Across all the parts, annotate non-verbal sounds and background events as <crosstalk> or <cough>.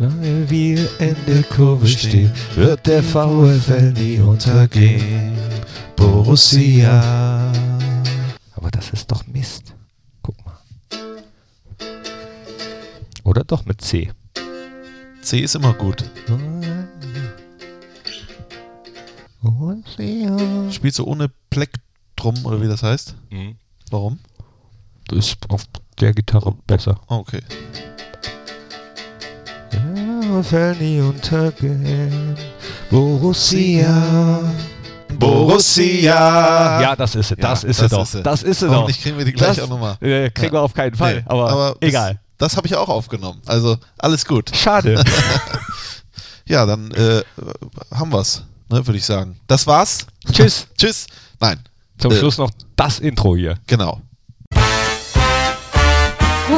Lange wir in der Kurve stehen, wird der VfL nie untergehen. Borussia. Aber das ist doch Mist. Guck mal. Oder doch mit C. C ist immer gut. Borussia. Spielst du ohne Plektrum oder wie das heißt? Mhm. Warum? Das ist auf der Gitarre besser. Ah, okay. VfL nie untergehen. Borussia. Borussia. Ja, das ist sie, das Ja, ist das doch. ist. Das ist sie doch. Hoffentlich kriegen wir die gleich Das, auch nochmal. Äh, kriegen wir auf keinen Fall, Nee, aber, das, egal. Das habe ich auch aufgenommen. Also alles gut. Schade. <laughs> Ja, dann äh, haben wir's, ne, würde ich sagen. Das war's. Tschüss. <laughs> Tschüss. Nein, Zum Äh. Schluss noch das Intro hier. genau.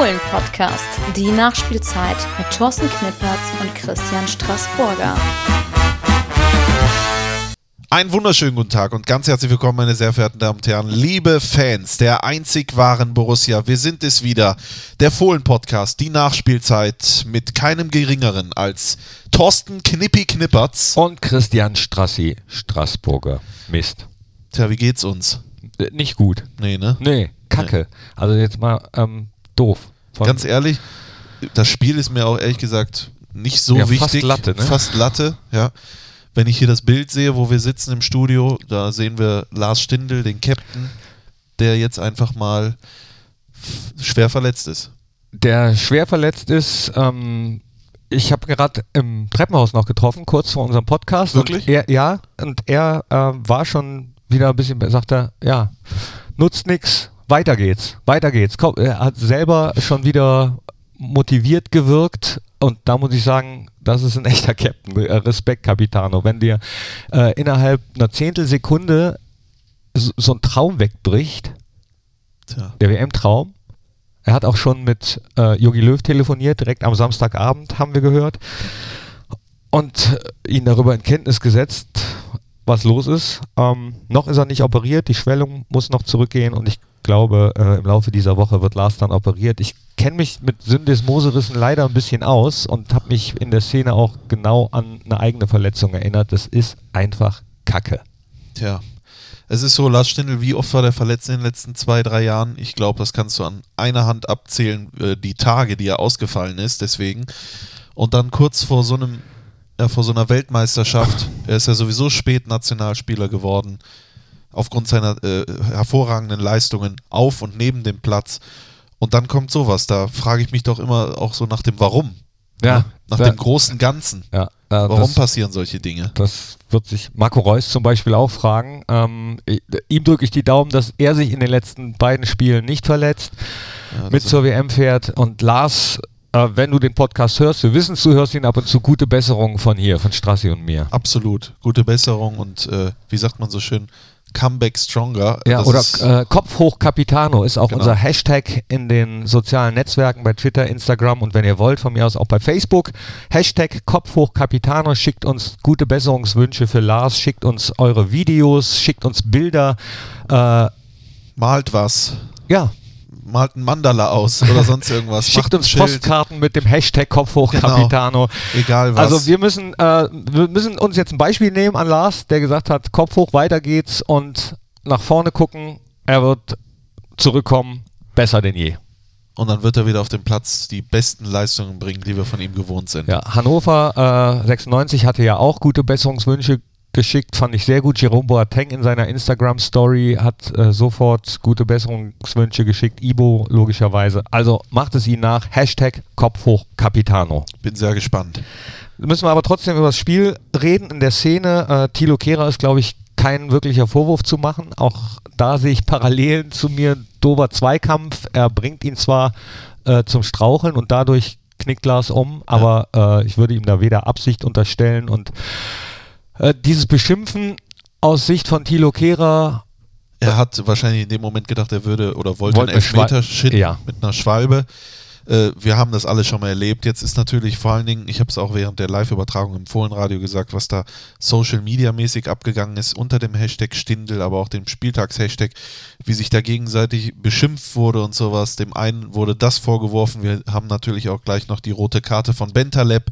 Fohlen-Podcast, die Nachspielzeit mit Thorsten Knippertz und Christian Straßburger. Einen wunderschönen guten Tag und ganz herzlich willkommen, meine sehr verehrten Damen und Herren, liebe Fans der einzig wahren Borussia. Wir sind es wieder, der Fohlen-Podcast, die Nachspielzeit mit keinem geringeren als Thorsten Knippi Knippertz. Und Christian Strassi, Straßburger. Mist. Tja, wie geht's uns? Äh, Nicht gut. Nee, ne? Nee, kacke. Also jetzt mal ähm, doof. Von- Ganz ehrlich, das Spiel ist mir auch ehrlich gesagt nicht so Ja, fast wichtig. Latte, ne? Fast Latte, ja. Wenn ich hier das Bild sehe, wo wir sitzen im Studio, da sehen wir Lars Stindl, den Captain, der jetzt einfach mal schwer verletzt ist. der schwer verletzt ist. Ähm, ich habe gerade im Treppenhaus noch getroffen, kurz vor unserem Podcast. Wirklich? Und er, ja, und er ähm, war schon wieder ein bisschen, sagt er, ja, nutzt nix, weiter geht's, weiter geht's. Komm, er hat selber schon wieder motiviert gewirkt und da muss ich sagen, das ist ein echter Captain. Äh, Respekt, Capitano. Wenn dir äh, innerhalb einer Zehntelsekunde so, so ein Traum wegbricht, Tja. der WM-Traum. Er hat auch schon mit äh, Jogi Löw telefoniert, direkt am Samstagabend haben wir gehört. Und äh, ihn darüber in Kenntnis gesetzt, was los ist. Ähm, noch ist er nicht operiert, die Schwellung muss noch zurückgehen und ich glaube, äh, im Laufe dieser Woche wird Lars dann operiert. Ich kenne mich mit Syndesmoserissen leider ein bisschen aus und habe mich in der Szene auch genau an eine eigene Verletzung erinnert. Das ist einfach Kacke. Tja. Es ist so, Lars Stindl, wie oft war der verletzt in den letzten zwei, drei Jahren? Ich glaube, das kannst du an einer Hand abzählen, äh, die Tage, die er ausgefallen ist, deswegen. Und dann kurz vor so einem, ja, vor so einer Weltmeisterschaft, <laughs> er ist ja sowieso spät Nationalspieler geworden, aufgrund seiner äh, hervorragenden Leistungen auf und neben dem Platz. Und dann kommt sowas, da frage ich mich doch immer auch so nach dem Warum. Ja, Nach da- dem großen Ganzen. Ja, äh, Warum das- passieren solche Dinge? Das wird sich Marco Reus zum Beispiel auch fragen. Ähm, ihm drücke ich die Daumen, dass er sich in den letzten beiden Spielen nicht verletzt, Ja, mit zur WM fährt. Und Lars, äh, wenn du den Podcast hörst, wir wissen es, du hörst ihn ab und zu, gute Besserung von hier, von Strassi und mir. Absolut. Gute Besserung und äh, wie sagt man so schön, Comeback Stronger. Ja, Das oder ist- äh, Kopf hoch Capitano ist auch Genau. unser Hashtag in den sozialen Netzwerken bei Twitter, Instagram und wenn ihr wollt, von mir aus auch bei Facebook. Hashtag Kopf hoch Capitano, schickt uns gute Besserungswünsche für Lars, schickt uns eure Videos, schickt uns Bilder. Äh, malt was. ja, Malt ein Mandala aus oder <laughs> sonst irgendwas. schickt uns Schild. Postkarten mit dem Hashtag Kopf hoch Genau. Capitano. Egal was. Also wir müssen, äh, wir müssen uns jetzt ein Beispiel nehmen an Lars, der gesagt hat, Kopf hoch, weiter geht's und nach vorne gucken. Er wird zurückkommen, besser denn je. und dann wird er wieder auf dem Platz die besten Leistungen bringen, die wir von ihm gewohnt sind. Ja, Hannover äh, 96 hatte ja auch gute Besserungswünsche geschickt, fand ich sehr gut. Jerome Boateng in seiner Instagram-Story hat äh, sofort gute Besserungswünsche geschickt. Ibo logischerweise. Also macht es ihn nach. Hashtag Kopf hoch Capitano. Bin sehr gespannt. Müssen wir aber trotzdem über das Spiel reden in der Szene. Äh, Thilo Kehrer ist, glaube ich, kein wirklicher Vorwurf zu machen. Auch da sehe ich Parallelen zu mir. Dover Zweikampf. Er bringt ihn zwar äh, zum Straucheln und dadurch knickt Lars um, aber äh, ich würde ihm da weder Absicht unterstellen und äh, dieses Beschimpfen aus Sicht von Thilo Kehrer Er hat wahrscheinlich in dem Moment gedacht, er würde oder wollte Wollte einen Elfmeter schitten Ja. mit einer Schwalbe. Äh, wir haben das alle schon mal erlebt. Jetzt ist natürlich vor allen Dingen, ich habe es auch während der Live-Übertragung im Fohlenradio gesagt, was da Social-Media-mäßig abgegangen ist unter dem Hashtag Stindel, aber auch dem Spieltags-Hashtag, wie sich da gegenseitig beschimpft wurde und sowas. Dem einen wurde das vorgeworfen. Wir haben natürlich auch gleich noch die rote Karte von Bentaleb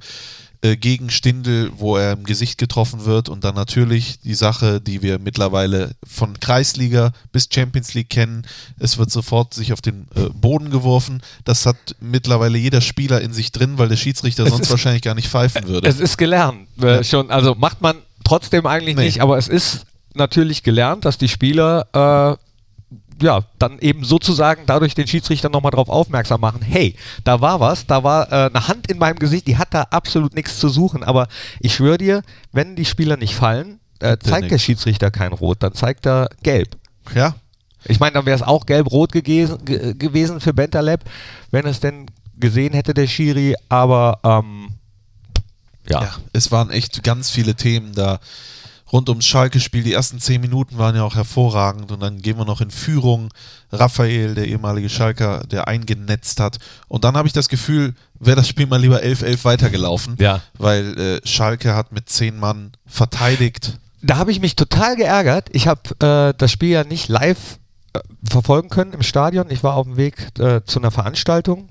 äh, gegen Stindel, wo er im Gesicht getroffen wird und dann natürlich die Sache, die wir mittlerweile von Kreisliga bis Champions League kennen. Es wird sofort sich auf den äh, Boden geworfen. Das hat mittlerweile jeder Spieler in sich drin, weil der Schiedsrichter Es sonst ist- wahrscheinlich gar nicht pfeifen würde. Es ist gelernt äh, Ja. schon. Also macht man trotzdem eigentlich Nee. nicht, aber es ist natürlich gelernt, dass die Spieler äh, ja dann eben sozusagen dadurch den Schiedsrichter nochmal darauf aufmerksam machen. Hey, da war was, da war äh, eine Hand in meinem Gesicht, die hat da absolut nichts zu suchen. Aber ich schwöre dir, wenn die Spieler nicht fallen, äh, zeigt der nix. Schiedsrichter kein Rot, dann zeigt er Gelb. ja, Ich meine, dann wäre es auch gelb-rot gewesen, ge gewesen für Bentaleb, wenn es denn gesehen hätte, der Schiri, aber ähm, ja. Ja, es waren echt ganz viele Themen da rund ums Schalke-Spiel. Die ersten zehn Minuten waren ja auch hervorragend und dann gehen wir noch in Führung. Raphael, der ehemalige Schalker, der eingenetzt hat. Und dann habe ich das Gefühl, wäre das Spiel mal lieber 11-11 weitergelaufen, Ja. weil äh, Schalke hat mit zehn Mann verteidigt. Da habe ich mich total geärgert. Ich habe äh, das Spiel ja nicht live äh, verfolgen können im Stadion. Ich war auf dem Weg äh, zu einer Veranstaltung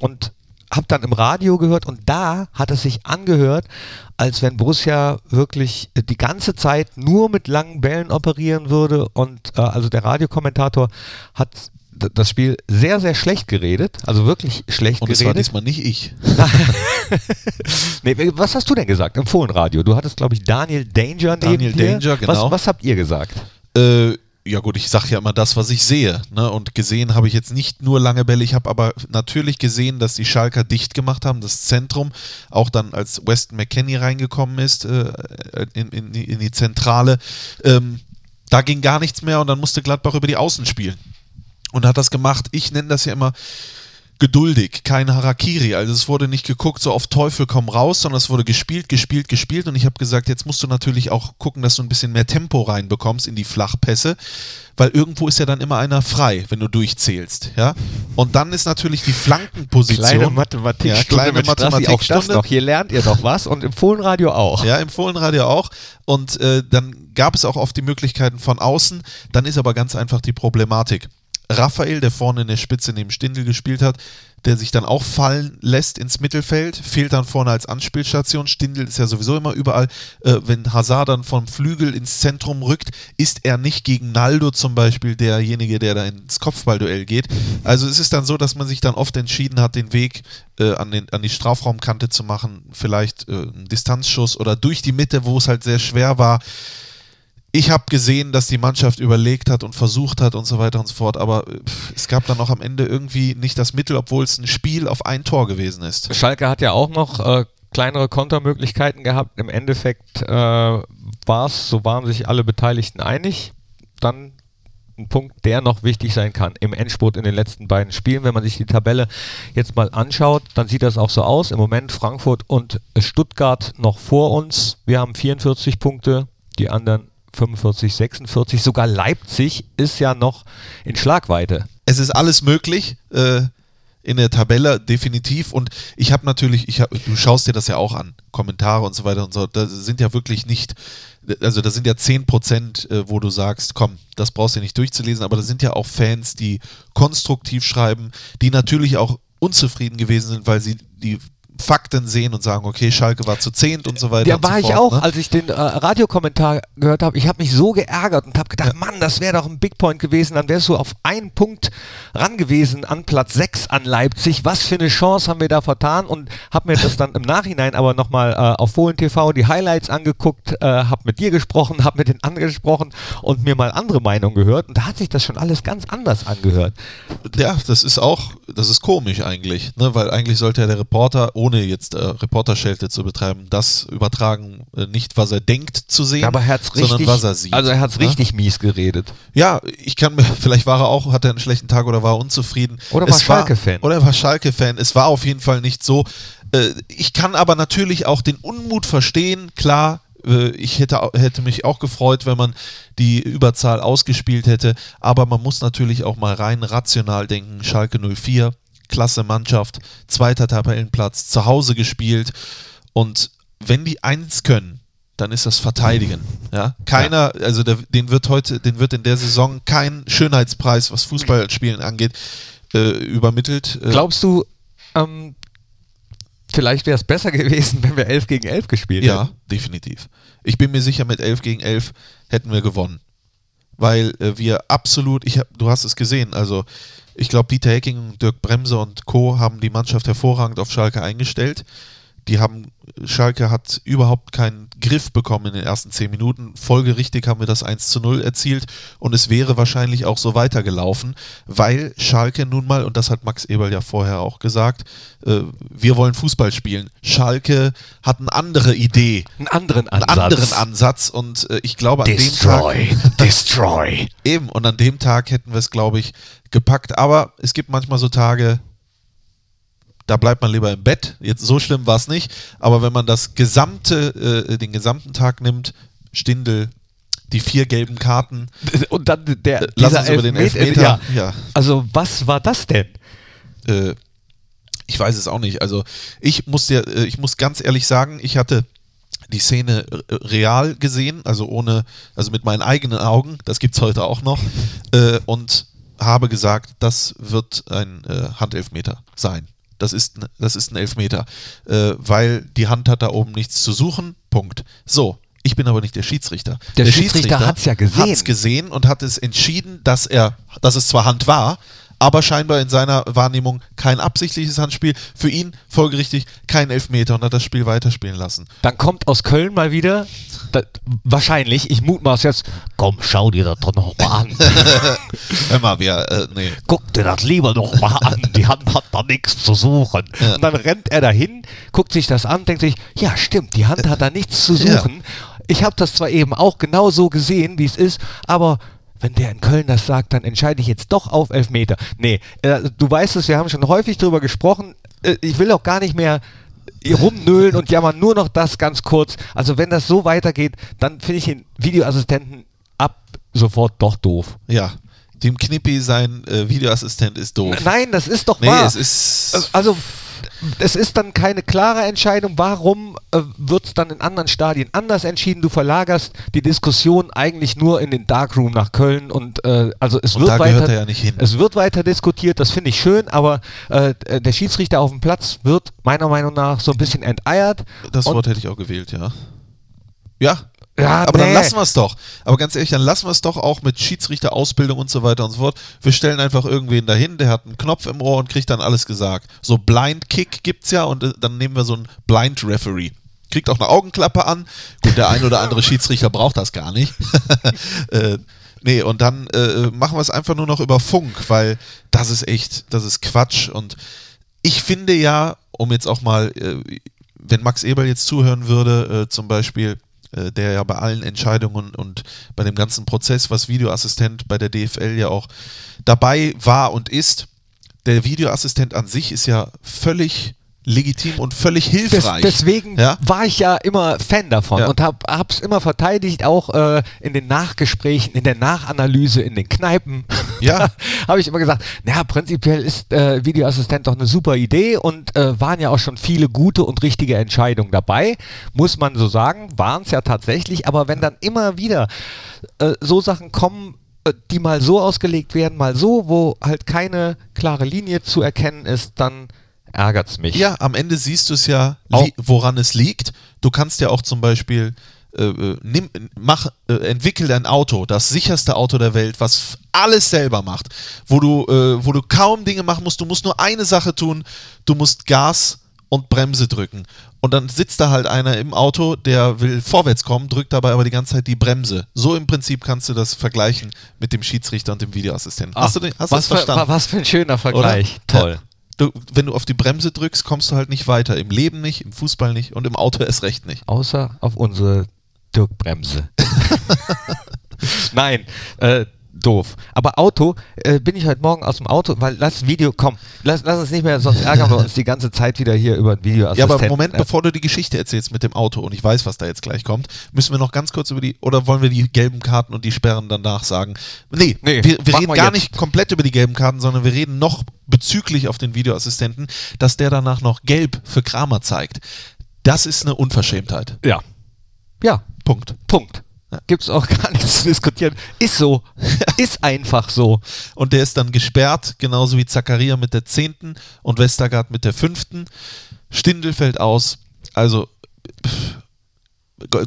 und habe dann im Radio gehört und da hat es sich angehört, als wenn Borussia wirklich äh, die ganze Zeit nur mit langen Bällen operieren würde und äh, also der Radiokommentator hat das Spiel sehr, sehr schlecht geredet, also wirklich schlecht Und es war geredet. diesmal nicht ich. <laughs> Nee, was hast du denn gesagt im Fohlenradio? Du hattest, glaube ich, Daniel Danger neben Daniel dir. Danger, genau. Was, was habt ihr gesagt? Äh, ja gut, ich sage ja immer das, was ich sehe. Ne? Und gesehen habe ich jetzt nicht nur lange Bälle, ich habe aber natürlich gesehen, dass die Schalker dicht gemacht haben, das Zentrum, auch dann als Weston McKenney reingekommen ist äh, in, in, in die Zentrale. Ähm, da ging gar nichts mehr und dann musste Gladbach über die Außen spielen. Und hat das gemacht. Ich nenne das ja immer geduldig, kein Harakiri. Also es wurde nicht geguckt, so auf Teufel komm raus, sondern es wurde gespielt, gespielt, gespielt. Und ich habe gesagt, jetzt musst du natürlich auch gucken, dass du ein bisschen mehr Tempo reinbekommst in die Flachpässe, weil irgendwo ist ja dann immer einer frei, wenn du durchzählst. Ja? Und dann ist natürlich die Flankenposition. Kleine Mathematik, ja, kleine Strassi, auch das noch. Hier lernt ihr doch was und im Fohlenradio auch. Ja, im Fohlenradio auch. Und äh, dann gab es auch oft die Möglichkeiten von außen. Dann ist aber ganz einfach die Problematik. Raphael, der vorne in der Spitze neben Stindl gespielt hat, der sich dann auch fallen lässt ins Mittelfeld, fehlt dann vorne als Anspielstation. Stindl ist ja sowieso immer überall. Äh, wenn Hazard dann vom Flügel ins Zentrum rückt, ist er nicht gegen Naldo zum Beispiel derjenige, der da ins Kopfballduell geht. Also es ist dann so, dass man sich dann oft entschieden hat, den Weg äh, an, den, an die Strafraumkante zu machen, vielleicht äh, einen Distanzschuss oder durch die Mitte, wo es halt sehr schwer war. Ich habe gesehen, dass die Mannschaft überlegt hat und versucht hat und so weiter und so fort, aber es gab dann auch am Ende irgendwie nicht das Mittel, obwohl es ein Spiel auf ein Tor gewesen ist. Schalke hat ja auch noch äh, kleinere Kontermöglichkeiten gehabt. Im Endeffekt äh, war es, so waren sich alle Beteiligten einig. Dann ein Punkt, der noch wichtig sein kann im Endspurt in den letzten beiden Spielen. Wenn man sich die Tabelle jetzt mal anschaut, dann sieht das auch so aus. Im Moment Frankfurt und Stuttgart noch vor uns. Wir haben 44 Punkte, die anderen 45, 46. Sogar Leipzig ist ja noch in Schlagweite. Es ist alles möglich. Äh, in der Tabelle definitiv und ich habe natürlich, ich hab, du schaust dir das ja auch an, Kommentare und so weiter und so, da sind ja wirklich nicht, also da sind ja 10 Prozent, äh, wo du sagst, komm, das brauchst du nicht durchzulesen, aber da sind ja auch Fans, die konstruktiv schreiben, die natürlich auch unzufrieden gewesen sind, weil sie die Fakten sehen und sagen, okay, Schalke war zu zehnt und so weiter. Ja, war so ich fort, auch, ne? als ich den äh, Radiokommentar gehört habe. Ich habe mich so geärgert und habe gedacht, Mann, das wäre doch ein Big Point gewesen. Dann wärst du auf einen Punkt ran gewesen an Platz 6 an Leipzig. Was für eine Chance haben wir da vertan? Und habe mir das dann im Nachhinein aber nochmal äh, auf Fohlen TV die Highlights angeguckt, äh, habe mit dir gesprochen, habe mit den anderen gesprochen und mir mal andere Meinungen gehört. Und da hat sich das schon alles ganz anders angehört. Ja, das ist auch, das ist komisch eigentlich, ne? weil eigentlich sollte ja der Reporter, ohne jetzt äh, Reporterschelte zu betreiben, das übertragen, äh, nicht was er denkt zu sehen, Aber er hat's sondern richtig, was er sieht. also er hat's ne? richtig mies geredet. Ja, ich kann mir, <laughs> vielleicht war er auch, hatte er einen schlechten Tag oder war unzufrieden. Oder war Es Schalke-Fan. Oder er war Schalke-Fan. Es war auf jeden Fall nicht so. Äh, ich kann aber natürlich auch den Unmut verstehen, klar. äh, Ich hätte, hätte mich auch gefreut, wenn man die Überzahl ausgespielt hätte. Aber man muss natürlich auch mal rein rational denken. Schalke 04 klasse Mannschaft, zweiter Tabellenplatz, zu Hause gespielt und wenn die eins können, dann ist das Verteidigen. Ja, keiner, also der, den wird heute, den wird in der Saison kein Schönheitspreis, was Fußballspielen angeht, äh, übermittelt. Äh, Glaubst du, ähm, vielleicht wäre es besser gewesen, wenn wir 11 gegen 11 gespielt ja, hätten? definitiv. Ich bin mir sicher, mit 11 gegen 11 hätten wir gewonnen. Weil äh, wir absolut, ich hab, du hast es gesehen, also ich glaube, Dieter Hecking, Dirk Bremse und Co. haben die Mannschaft hervorragend auf Schalke eingestellt. Die haben, Schalke hat überhaupt keinen Griff bekommen in den ersten zehn Minuten. Folgerichtig haben wir das 1 zu 0 erzielt und es wäre wahrscheinlich auch so weitergelaufen, weil Schalke nun mal, und das hat Max Eberl ja vorher auch gesagt, äh, wir wollen Fußball spielen. Schalke hat eine andere Idee, Einen anderen einen Ansatz. anderen Ansatz und äh, ich glaube an Destroy, dem Tag, <laughs> destroy. eben, und an dem Tag hätten wir es, glaube ich, gepackt. Aber es gibt manchmal so Tage, da bleibt man lieber im Bett. Jetzt so schlimm war es nicht. Aber wenn man das gesamte, äh, den gesamten Tag nimmt, Stindel, die vier gelben Karten, <laughs> Und dann der, lass uns über den Elfmeter-. Ja. Ja. Also was war das denn? Äh, ich weiß es auch nicht. Also ich muss dir, äh, ich muss ganz ehrlich sagen, ich hatte die Szene real gesehen, also ohne, also mit meinen eigenen Augen, das gibt es heute auch noch, äh, und habe gesagt, das wird ein äh, Handelfmeter sein. Das ist, das ist ein Elfmeter, äh, weil die Hand hat da oben nichts zu suchen. Punkt. So, ich bin aber nicht der Schiedsrichter. Der Schiedsrichter hat's ja gesehen. Hat's gesehen und hat es entschieden, dass er, dass es zwar Hand war, aber scheinbar in seiner Wahrnehmung kein absichtliches Handspiel. Für ihn folgerichtig kein Elfmeter und hat das Spiel weiterspielen lassen. Dann kommt aus Köln mal wieder, da, wahrscheinlich, ich mutmaß jetzt, komm, schau dir das doch noch mal an. <laughs> Hör mal, wir, äh, nee. Guck dir das lieber noch mal an, die Hand hat da nichts zu suchen. Und dann rennt er dahin, guckt sich das an, denkt sich, ja stimmt, die Hand hat da nichts zu <laughs> Ja. suchen. Ich habe das zwar eben auch genau so gesehen, wie es ist, aber wenn der in Köln das sagt, dann entscheide ich jetzt doch auf Elfmeter. Nee, äh, du weißt es, wir haben schon häufig drüber gesprochen. Äh, ich will auch gar nicht mehr rumnölen und jammern, nur noch das ganz kurz. Also wenn das so weitergeht, dann finde ich den Videoassistenten ab sofort doch doof. Ja. Dem Knippi, sein äh, Videoassistent ist doof. Nein, das ist doch Nee, wahr. es ist. Also, es ist dann keine klare Entscheidung. Warum äh, wird es dann in anderen Stadien anders entschieden? Du verlagerst die Diskussion eigentlich nur in den Darkroom nach Köln und äh, also es Und wird weiter, er ja es wird weiter diskutiert. Das finde ich schön, aber äh, der Schiedsrichter auf dem Platz wird meiner Meinung nach so ein bisschen enteiert. Das Wort hätte ich auch gewählt, ja. Ja. Ja, aber dann nee. lassen wir es doch. Aber ganz ehrlich, dann lassen wir es doch auch mit Schiedsrichterausbildung und so weiter und so fort. Wir stellen einfach irgendwen dahin, der hat einen Knopf im Ohr und kriegt dann alles gesagt. So Blind Kick gibt's ja und äh, dann nehmen wir so einen Blind Referee. Kriegt auch eine Augenklappe an. Gut, der ein oder andere Schiedsrichter braucht das gar nicht. <laughs> äh, nee, und dann äh, machen wir es einfach nur noch über Funk, weil das ist echt, das ist Quatsch. Und ich finde ja, um jetzt auch mal, äh, wenn Max Eberl jetzt zuhören würde, äh, zum Beispiel, der ja bei allen Entscheidungen und bei dem ganzen Prozess, was Videoassistent bei der DFL ja auch dabei war und ist, der Videoassistent an sich ist ja völlig legitim und völlig Des, hilfreich. deswegen ja? war ich ja immer Fan davon Ja. und habe es immer verteidigt, auch äh, in den Nachgesprächen, in der Nachanalyse, in den Kneipen. <laughs> Ja. <laughs> habe ich immer gesagt, naja, prinzipiell ist äh, Videoassistent doch eine super Idee und äh, waren ja auch schon viele gute und richtige Entscheidungen dabei, muss man so sagen, waren es ja tatsächlich, aber wenn dann immer wieder äh, so Sachen kommen, äh, die mal so ausgelegt werden, mal so, wo halt keine klare Linie zu erkennen ist, dann ärgert's mich. Ja, am Ende siehst du es ja, woran es liegt. Du kannst ja auch zum Beispiel äh, äh, nimm, mach, äh, entwickel ein Auto, das sicherste Auto der Welt, was alles selber macht, wo du, äh, wo du kaum Dinge machen musst. Du musst nur eine Sache tun: Du musst Gas und Bremse drücken. Und dann sitzt da halt einer im Auto, der will vorwärts kommen, drückt dabei aber die ganze Zeit die Bremse. So im Prinzip kannst du das vergleichen mit dem Schiedsrichter und dem Videoassistenten. Ach, hast du, den, hast das was, für, verstanden? wa- was für ein schöner Vergleich. Oder? Toll. Ja. Du, wenn du auf die Bremse drückst, kommst du halt nicht weiter. Im Leben nicht, im Fußball nicht und im Auto erst recht nicht. Außer auf unsere Dirkbremse. <laughs> Nein, äh, doof. Aber Auto, äh, bin ich heute Morgen aus dem Auto, weil lass Video, komm, lass, lass uns nicht mehr, sonst ärgern wir uns die ganze Zeit wieder hier über ein Video. Ja, aber Moment, bevor du die Geschichte erzählst mit dem Auto und ich weiß, was da jetzt gleich kommt, müssen wir noch ganz kurz über die, oder wollen wir die gelben Karten und die Sperren danach sagen? Nee, Nee, wir, wir reden wir gar jetzt. nicht komplett über die gelben Karten, sondern wir reden noch bezüglich auf den Videoassistenten, dass der danach noch gelb für Kramer zeigt. Das ist eine Unverschämtheit. Ja. Ja, Punkt. Punkt. Gibt's auch <laughs> gar nichts zu diskutieren. Ist so. <laughs> Ist einfach so. Und der ist dann gesperrt, genauso wie Zakaria mit der 10. und Westergaard mit der 5. Stindl fällt aus. Also, pff,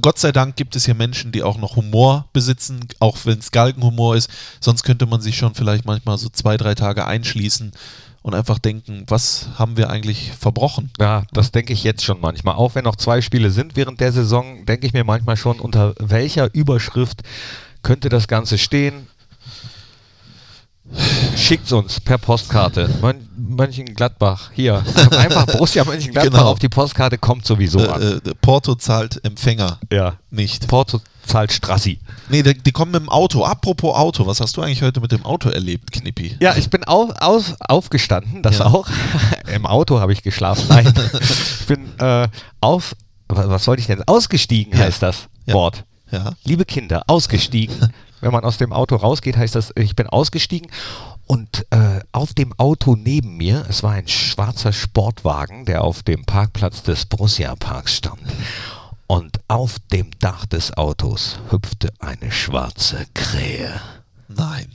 Gott sei Dank gibt es hier Menschen, die auch noch Humor besitzen, auch wenn es Galgenhumor ist. Sonst könnte man sich schon vielleicht manchmal so zwei, drei Tage einschließen und einfach denken, was haben wir eigentlich verbrochen? Ja, das denke ich jetzt schon manchmal. Auch wenn noch zwei Spiele sind während der Saison, denke ich mir manchmal schon, unter welcher Überschrift könnte das Ganze stehen. Schickt's uns per Postkarte. Mön Mönchengladbach, hier. Einfach <laughs> Borussia Mönchengladbach Genau. auf die Postkarte kommt sowieso an. Äh, äh, Porto zahlt Empfänger ja. nicht. Porto zahlt Strassi. Nee, die, die kommen mit dem Auto. Apropos Auto, was hast du eigentlich heute mit dem Auto erlebt, Knippi? Ja, ich bin auf, auf, aufgestanden, das Ja. auch. <laughs> Im Auto habe ich geschlafen. Nein, <laughs> ich bin äh, auf, wa- was wollte ich denn? Ausgestiegen Ja. heißt das Ja. Wort. Ja. Liebe Kinder, ausgestiegen. <laughs> Wenn man aus dem Auto rausgeht, heißt das, ich bin ausgestiegen. Und äh, auf dem Auto neben mir, es war ein schwarzer Sportwagen, der auf dem Parkplatz des Borussia Parks stand. Und auf dem Dach des Autos hüpfte eine schwarze Krähe. Nein.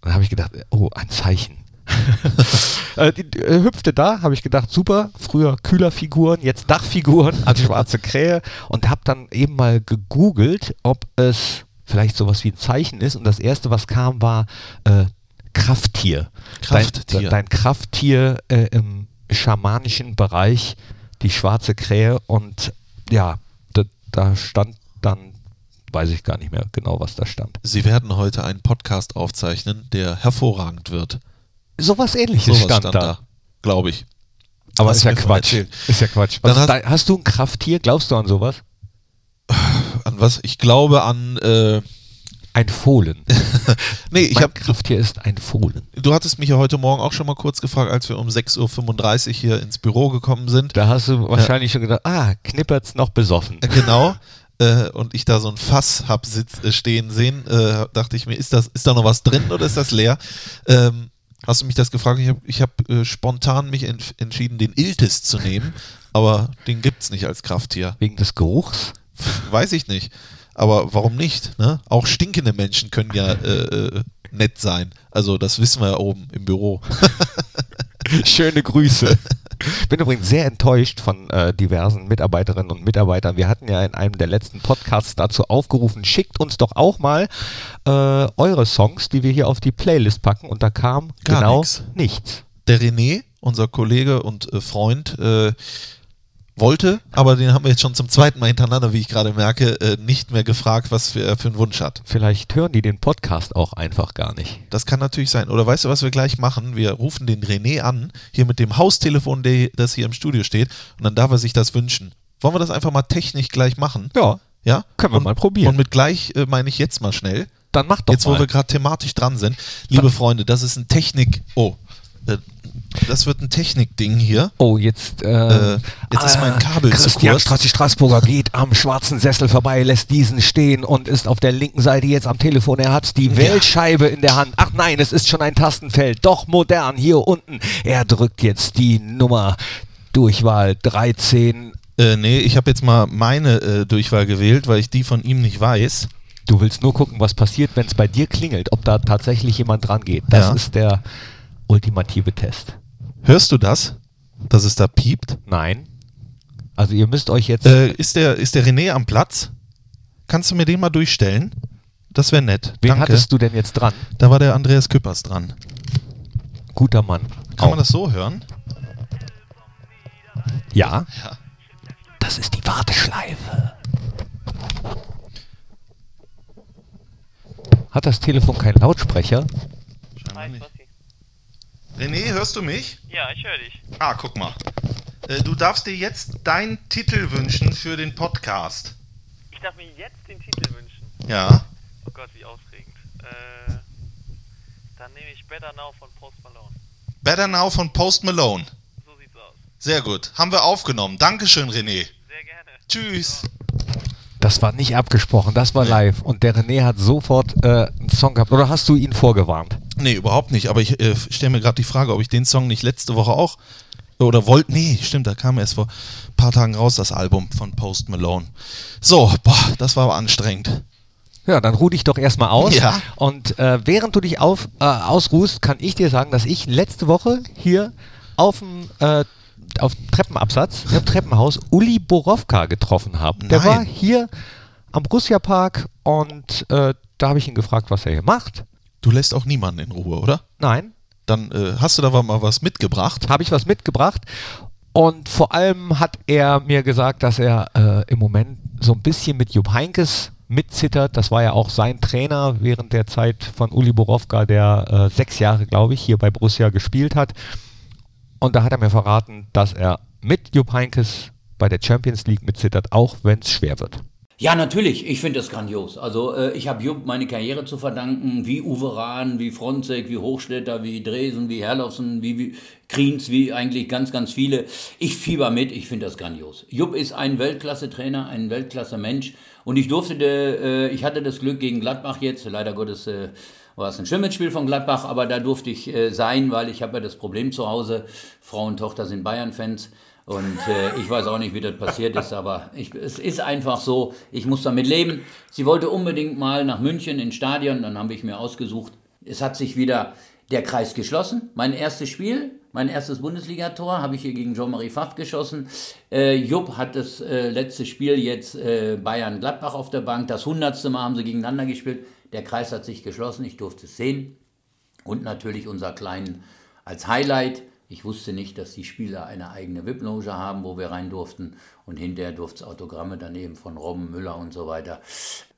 Da habe ich gedacht, oh, ein Zeichen. <laughs> äh, die, die, äh, hüpfte da, habe ich gedacht, super, früher Kühlerfiguren, jetzt Dachfiguren als schwarze Krähe und habe dann eben mal gegoogelt, ob es vielleicht sowas wie ein Zeichen ist und das erste, was kam, war äh, Krafttier. Krafttier. Dein, dein Krafttier äh, im schamanischen Bereich, die schwarze Krähe und ja, da, da stand dann, weiß ich gar nicht mehr genau, was da stand. Sie werden heute einen Podcast aufzeichnen, der hervorragend wird. Sowas ähnliches Sowas stand, da. glaube ich. Aber ist ja mir von Quatsch. Ist ja Quatsch. Ist hast- du ein Krafttier? Glaubst du an sowas? An was? Ich glaube an. Äh, Ein Fohlen. <laughs> nee, ich mein habe. Krafttier ist ein Fohlen. Du hattest mich ja heute Morgen auch schon mal kurz gefragt, als wir um 6.35 Uhr hier ins Büro gekommen sind. Da hast du wahrscheinlich schon gedacht, ah, knippert's noch besoffen. Äh, Genau. Äh, und ich da so ein Fass hab sitz, äh, stehen sehen, äh, dachte ich mir, ist, das, ist da noch was drin oder ist das leer? Ähm, hast du mich das gefragt? Ich habe hab, äh, spontan mich ent entschieden, den Iltis zu nehmen, aber den gibt's nicht als Krafttier. Wegen des Geruchs? Weiß ich nicht. Aber warum nicht? Ne? Auch stinkende Menschen können ja äh, äh, nett sein. Also das wissen wir ja oben im Büro. <laughs> Schöne Grüße. Ich bin übrigens sehr enttäuscht von äh, diversen Mitarbeiterinnen und Mitarbeitern. Wir hatten ja in einem der letzten Podcasts dazu aufgerufen, schickt uns doch auch mal äh, eure Songs, die wir hier auf die Playlist packen. Und da kam Gar genau nix. nichts. Der René, unser Kollege und äh, Freund, äh, wollte, aber den haben wir jetzt schon zum zweiten Mal hintereinander, wie ich gerade merke, äh, nicht mehr gefragt, was für, er für einen Wunsch hat. Vielleicht hören die den Podcast auch einfach gar nicht. Das kann natürlich sein. Oder weißt du, was wir gleich machen? Wir rufen den René an, hier mit dem Haustelefon, der, das hier im Studio steht, und dann darf er sich das wünschen. Wollen wir das einfach mal technisch gleich machen? Ja, Ja? Können wir und, mal probieren. Und mit gleich äh, meine ich jetzt mal schnell. dann mach doch Jetzt, wo mal. wir gerade thematisch dran sind. Liebe Freunde, das ist ein Technik... Oh, äh, das wird ein Technikding hier. Oh, jetzt, äh, Äh, jetzt ist mein Kabel zu Christian kurz. Strassi Straßburger geht am schwarzen Sessel vorbei, lässt diesen stehen und ist auf der linken Seite jetzt am Telefon. Er hat die Wählscheibe in der Hand. Ach nein, es ist schon ein Tastenfeld. Doch modern hier unten. Er drückt jetzt die Nummer Durchwahl 13. Äh, nee, ich habe jetzt mal meine äh, Durchwahl gewählt, weil ich die von ihm nicht weiß. Du willst nur gucken, was passiert, wenn es bei dir klingelt, ob da tatsächlich jemand dran geht. Das Ja. ist der ultimative Test. Hörst du das? Dass es da piept? Nein. Also ihr müsst euch jetzt Äh, ist, der, ist der René am Platz? Kannst du mir den mal durchstellen? Das wäre nett. Wen Danke. hattest du denn jetzt dran? Da war der Andreas Küppers dran. Guter Mann. Kann Auch. man das so hören? Ja. Ja. Das ist die Warteschleife. Hat das Telefon keinen Lautsprecher? Scheinbar nicht. René, hörst du mich? Ja, ich höre dich. Ah, guck mal. Äh, du darfst dir jetzt deinen Titel wünschen für den Podcast. Ich darf mir jetzt den Titel wünschen. Ja. Oh Gott, wie aufregend. Äh, Dann nehme ich Better Now von Post Malone. Better Now von Post Malone. So sieht's aus. Sehr gut. Haben wir aufgenommen. Dankeschön, René. Sehr gerne. Tschüss. Das war nicht abgesprochen, das war live. Und der René hat sofort äh, einen Song gehabt. Oder hast du ihn vorgewarnt? Nee, überhaupt nicht. Aber ich äh, stelle mir gerade die Frage, ob ich den Song nicht letzte Woche auch oder wollte. Nee, stimmt, da kam erst vor ein paar Tagen raus das Album von Post Malone. So, boah, das war aber anstrengend. Ja, dann ruh dich doch erstmal aus. Ja. Und äh, während du dich auf, äh, ausruhst, kann ich dir sagen, dass ich letzte Woche hier auf dem äh, auf dem Treppenabsatz im Treppenhaus Uli Borowka getroffen habe. Der war hier am Borussia Park und äh, da habe ich ihn gefragt, was er hier macht. Du lässt auch niemanden in Ruhe, oder? Nein, Dann äh, hast du da mal was mitgebracht. habe ich was mitgebracht. Und vor allem hat er mir gesagt, dass er äh, im Moment so ein bisschen mit Jupp Heinkes mitzittert. Das war ja auch sein Trainer während der Zeit von Uli Borowka, der äh, sechs Jahre, glaube ich, hier bei Borussia gespielt hat. Und da hat er mir verraten, dass er mit Jupp Heinkes bei der Champions League mitzittert, auch wenn es schwer wird. Ja, natürlich. Ich finde das grandios. Also äh, ich habe Jupp meine Karriere zu verdanken, wie Uwe Rahn, wie Fronzek, wie Hochstetter, wie Dresen, wie Herlofsen, wie, wie Kriens, wie eigentlich ganz, ganz viele. Ich fieber mit, ich finde das grandios. Jupp ist ein Weltklasse-Trainer, ein Weltklasse-Mensch. Und ich durfte, äh, ich hatte das Glück gegen Gladbach jetzt, leider Gottes äh, war es ein Schimmelspiel von Gladbach, aber da durfte ich äh, sein, weil ich habe ja das Problem zu Hause, Frau und Tochter sind Bayern-Fans. Und äh, ich weiß auch nicht, wie das passiert ist, aber ich, es ist einfach so, ich muss damit leben. Sie wollte unbedingt mal nach München ins Stadion, dann habe ich mir ausgesucht. Es hat sich wieder der Kreis geschlossen. Mein erstes Spiel, mein erstes Bundesligator habe ich hier gegen Jean-Marie Pfaff geschossen. Äh, Jupp hat das äh, letzte Spiel jetzt äh, Bayern-Gladbach auf der Bank. Das hundertste Mal haben sie gegeneinander gespielt. Der Kreis hat sich geschlossen, ich durfte es sehen. Und natürlich unser Kleinen als Highlight. Ich wusste nicht, dass die Spieler eine eigene VIP-Loge haben, wo wir rein durften. Und hinterher durfte es Autogramme daneben von Robben, Müller und so weiter.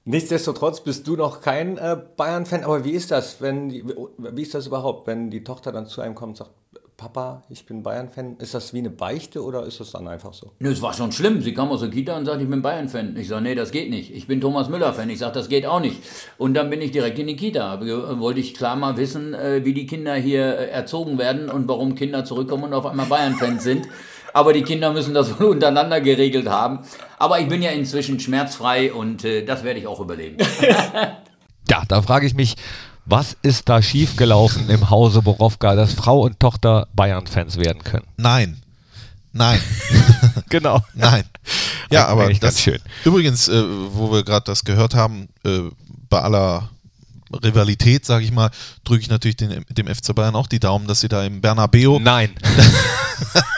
Nichtsdestotrotz bist du noch kein äh, Bayern-Fan, aber wie ist das, wenn wie ist das überhaupt, wenn die Tochter dann zu einem kommt und sagt, Papa, ich bin Bayern-Fan, ist das wie eine Beichte oder ist das dann einfach so? Nö, es war schon schlimm. Sie kam aus der Kita und sagte, ich bin Bayern-Fan. Ich sage, nee, das geht nicht. Ich bin Thomas Müller-Fan. Ich sage, das geht auch nicht. Und dann bin ich direkt in die Kita. Wollte ich klar mal wissen, äh, wie die Kinder hier äh, erzogen werden und warum Kinder zurückkommen und auf einmal Bayern-Fans sind. Aber die Kinder müssen das <laughs> wohl untereinander geregelt haben. Aber ich bin ja inzwischen schmerzfrei und äh, das werde ich auch überleben. <laughs> <laughs> Ja, da frage ich mich, was ist da schiefgelaufen im Hause Borowka, dass Frau und Tochter Bayern-Fans werden können? Nein. Nein. <laughs> Genau. Nein. Ja, aber ganz das schön. Übrigens, äh, wo wir gerade das gehört haben, äh, bei aller Rivalität, sage ich mal, drücke ich natürlich den, dem FC Bayern auch die Daumen, dass sie da im Bernabeu Nein.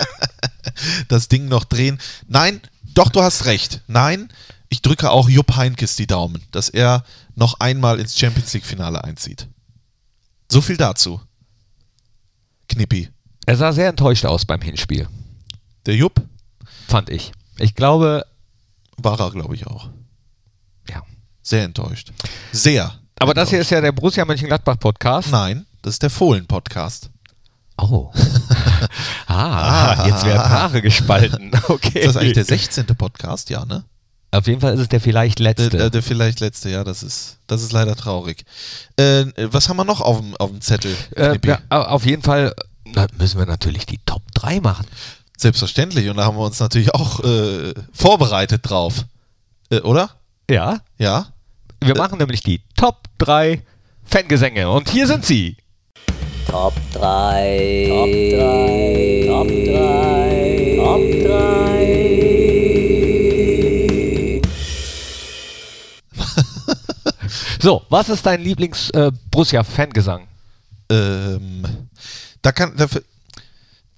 <laughs> das Ding noch drehen. Nein, doch, du hast recht. Nein, ich drücke auch Jupp Heinkes die Daumen, dass er noch einmal ins Champions League-Finale einzieht. So viel dazu. Knippi. Er sah sehr enttäuscht aus beim Hinspiel, Der Jupp fand ich. Ich glaube, war er, glaube ich, auch. ja. Sehr enttäuscht. Sehr. Aber das hier enttäuscht. ist ja der Borussia Mönchengladbach-Podcast. Nein, das ist der Fohlen-Podcast. Oh. <laughs> ah, jetzt werden Haare gespalten. <laughs> Okay. Ist das eigentlich der 16. Podcast? Ja, ne? Auf jeden Fall ist es der vielleicht letzte. Der, der, der vielleicht letzte, ja, das ist, das ist leider traurig. Äh, was haben wir noch auf dem, auf dem Zettel? äh, ja, au- auf jeden Fall na, müssen wir natürlich die Top 3 machen. Selbstverständlich. Und da haben wir uns natürlich auch äh, vorbereitet drauf. Äh, oder? Ja, Ja? wir machen nämlich die Top 3 Fangesänge. Und hier sind sie. Top 3. Top 3. Top 3. Top 3. So, was ist dein Lieblings-Borussia-Fangesang? Ähm, da kann. Dafür,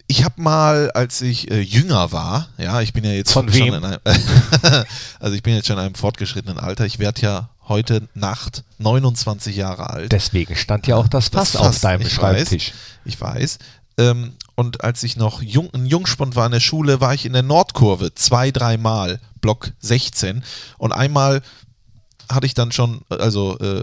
ich habe mal, als ich äh, jünger war, ja, ich bin ja jetzt Von schon wem? in einem, <laughs> also ich bin jetzt schon in einem fortgeschrittenen Alter. Ich werde ja heute Nacht 29 Jahre alt. Deswegen stand ja auch das Fass, Das auf Fass, deinem ich Schreibtisch. Weiß, ich weiß. Ähm, und als ich noch jung, ein Jungspund war in der Schule, war ich in der Nordkurve zwei, dreimal, Block 16. Und einmal hatte ich dann schon, also äh,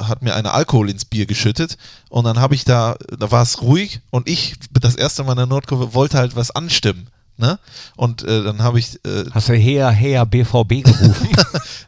hat mir eine Alkohol ins Bier geschüttet und dann habe ich da, da war es ruhig und ich, das erste Mal in der Nordkurve, wollte halt was anstimmen. Ne? Und äh, dann habe ich äh, Hast du her, her BVB gerufen? <laughs>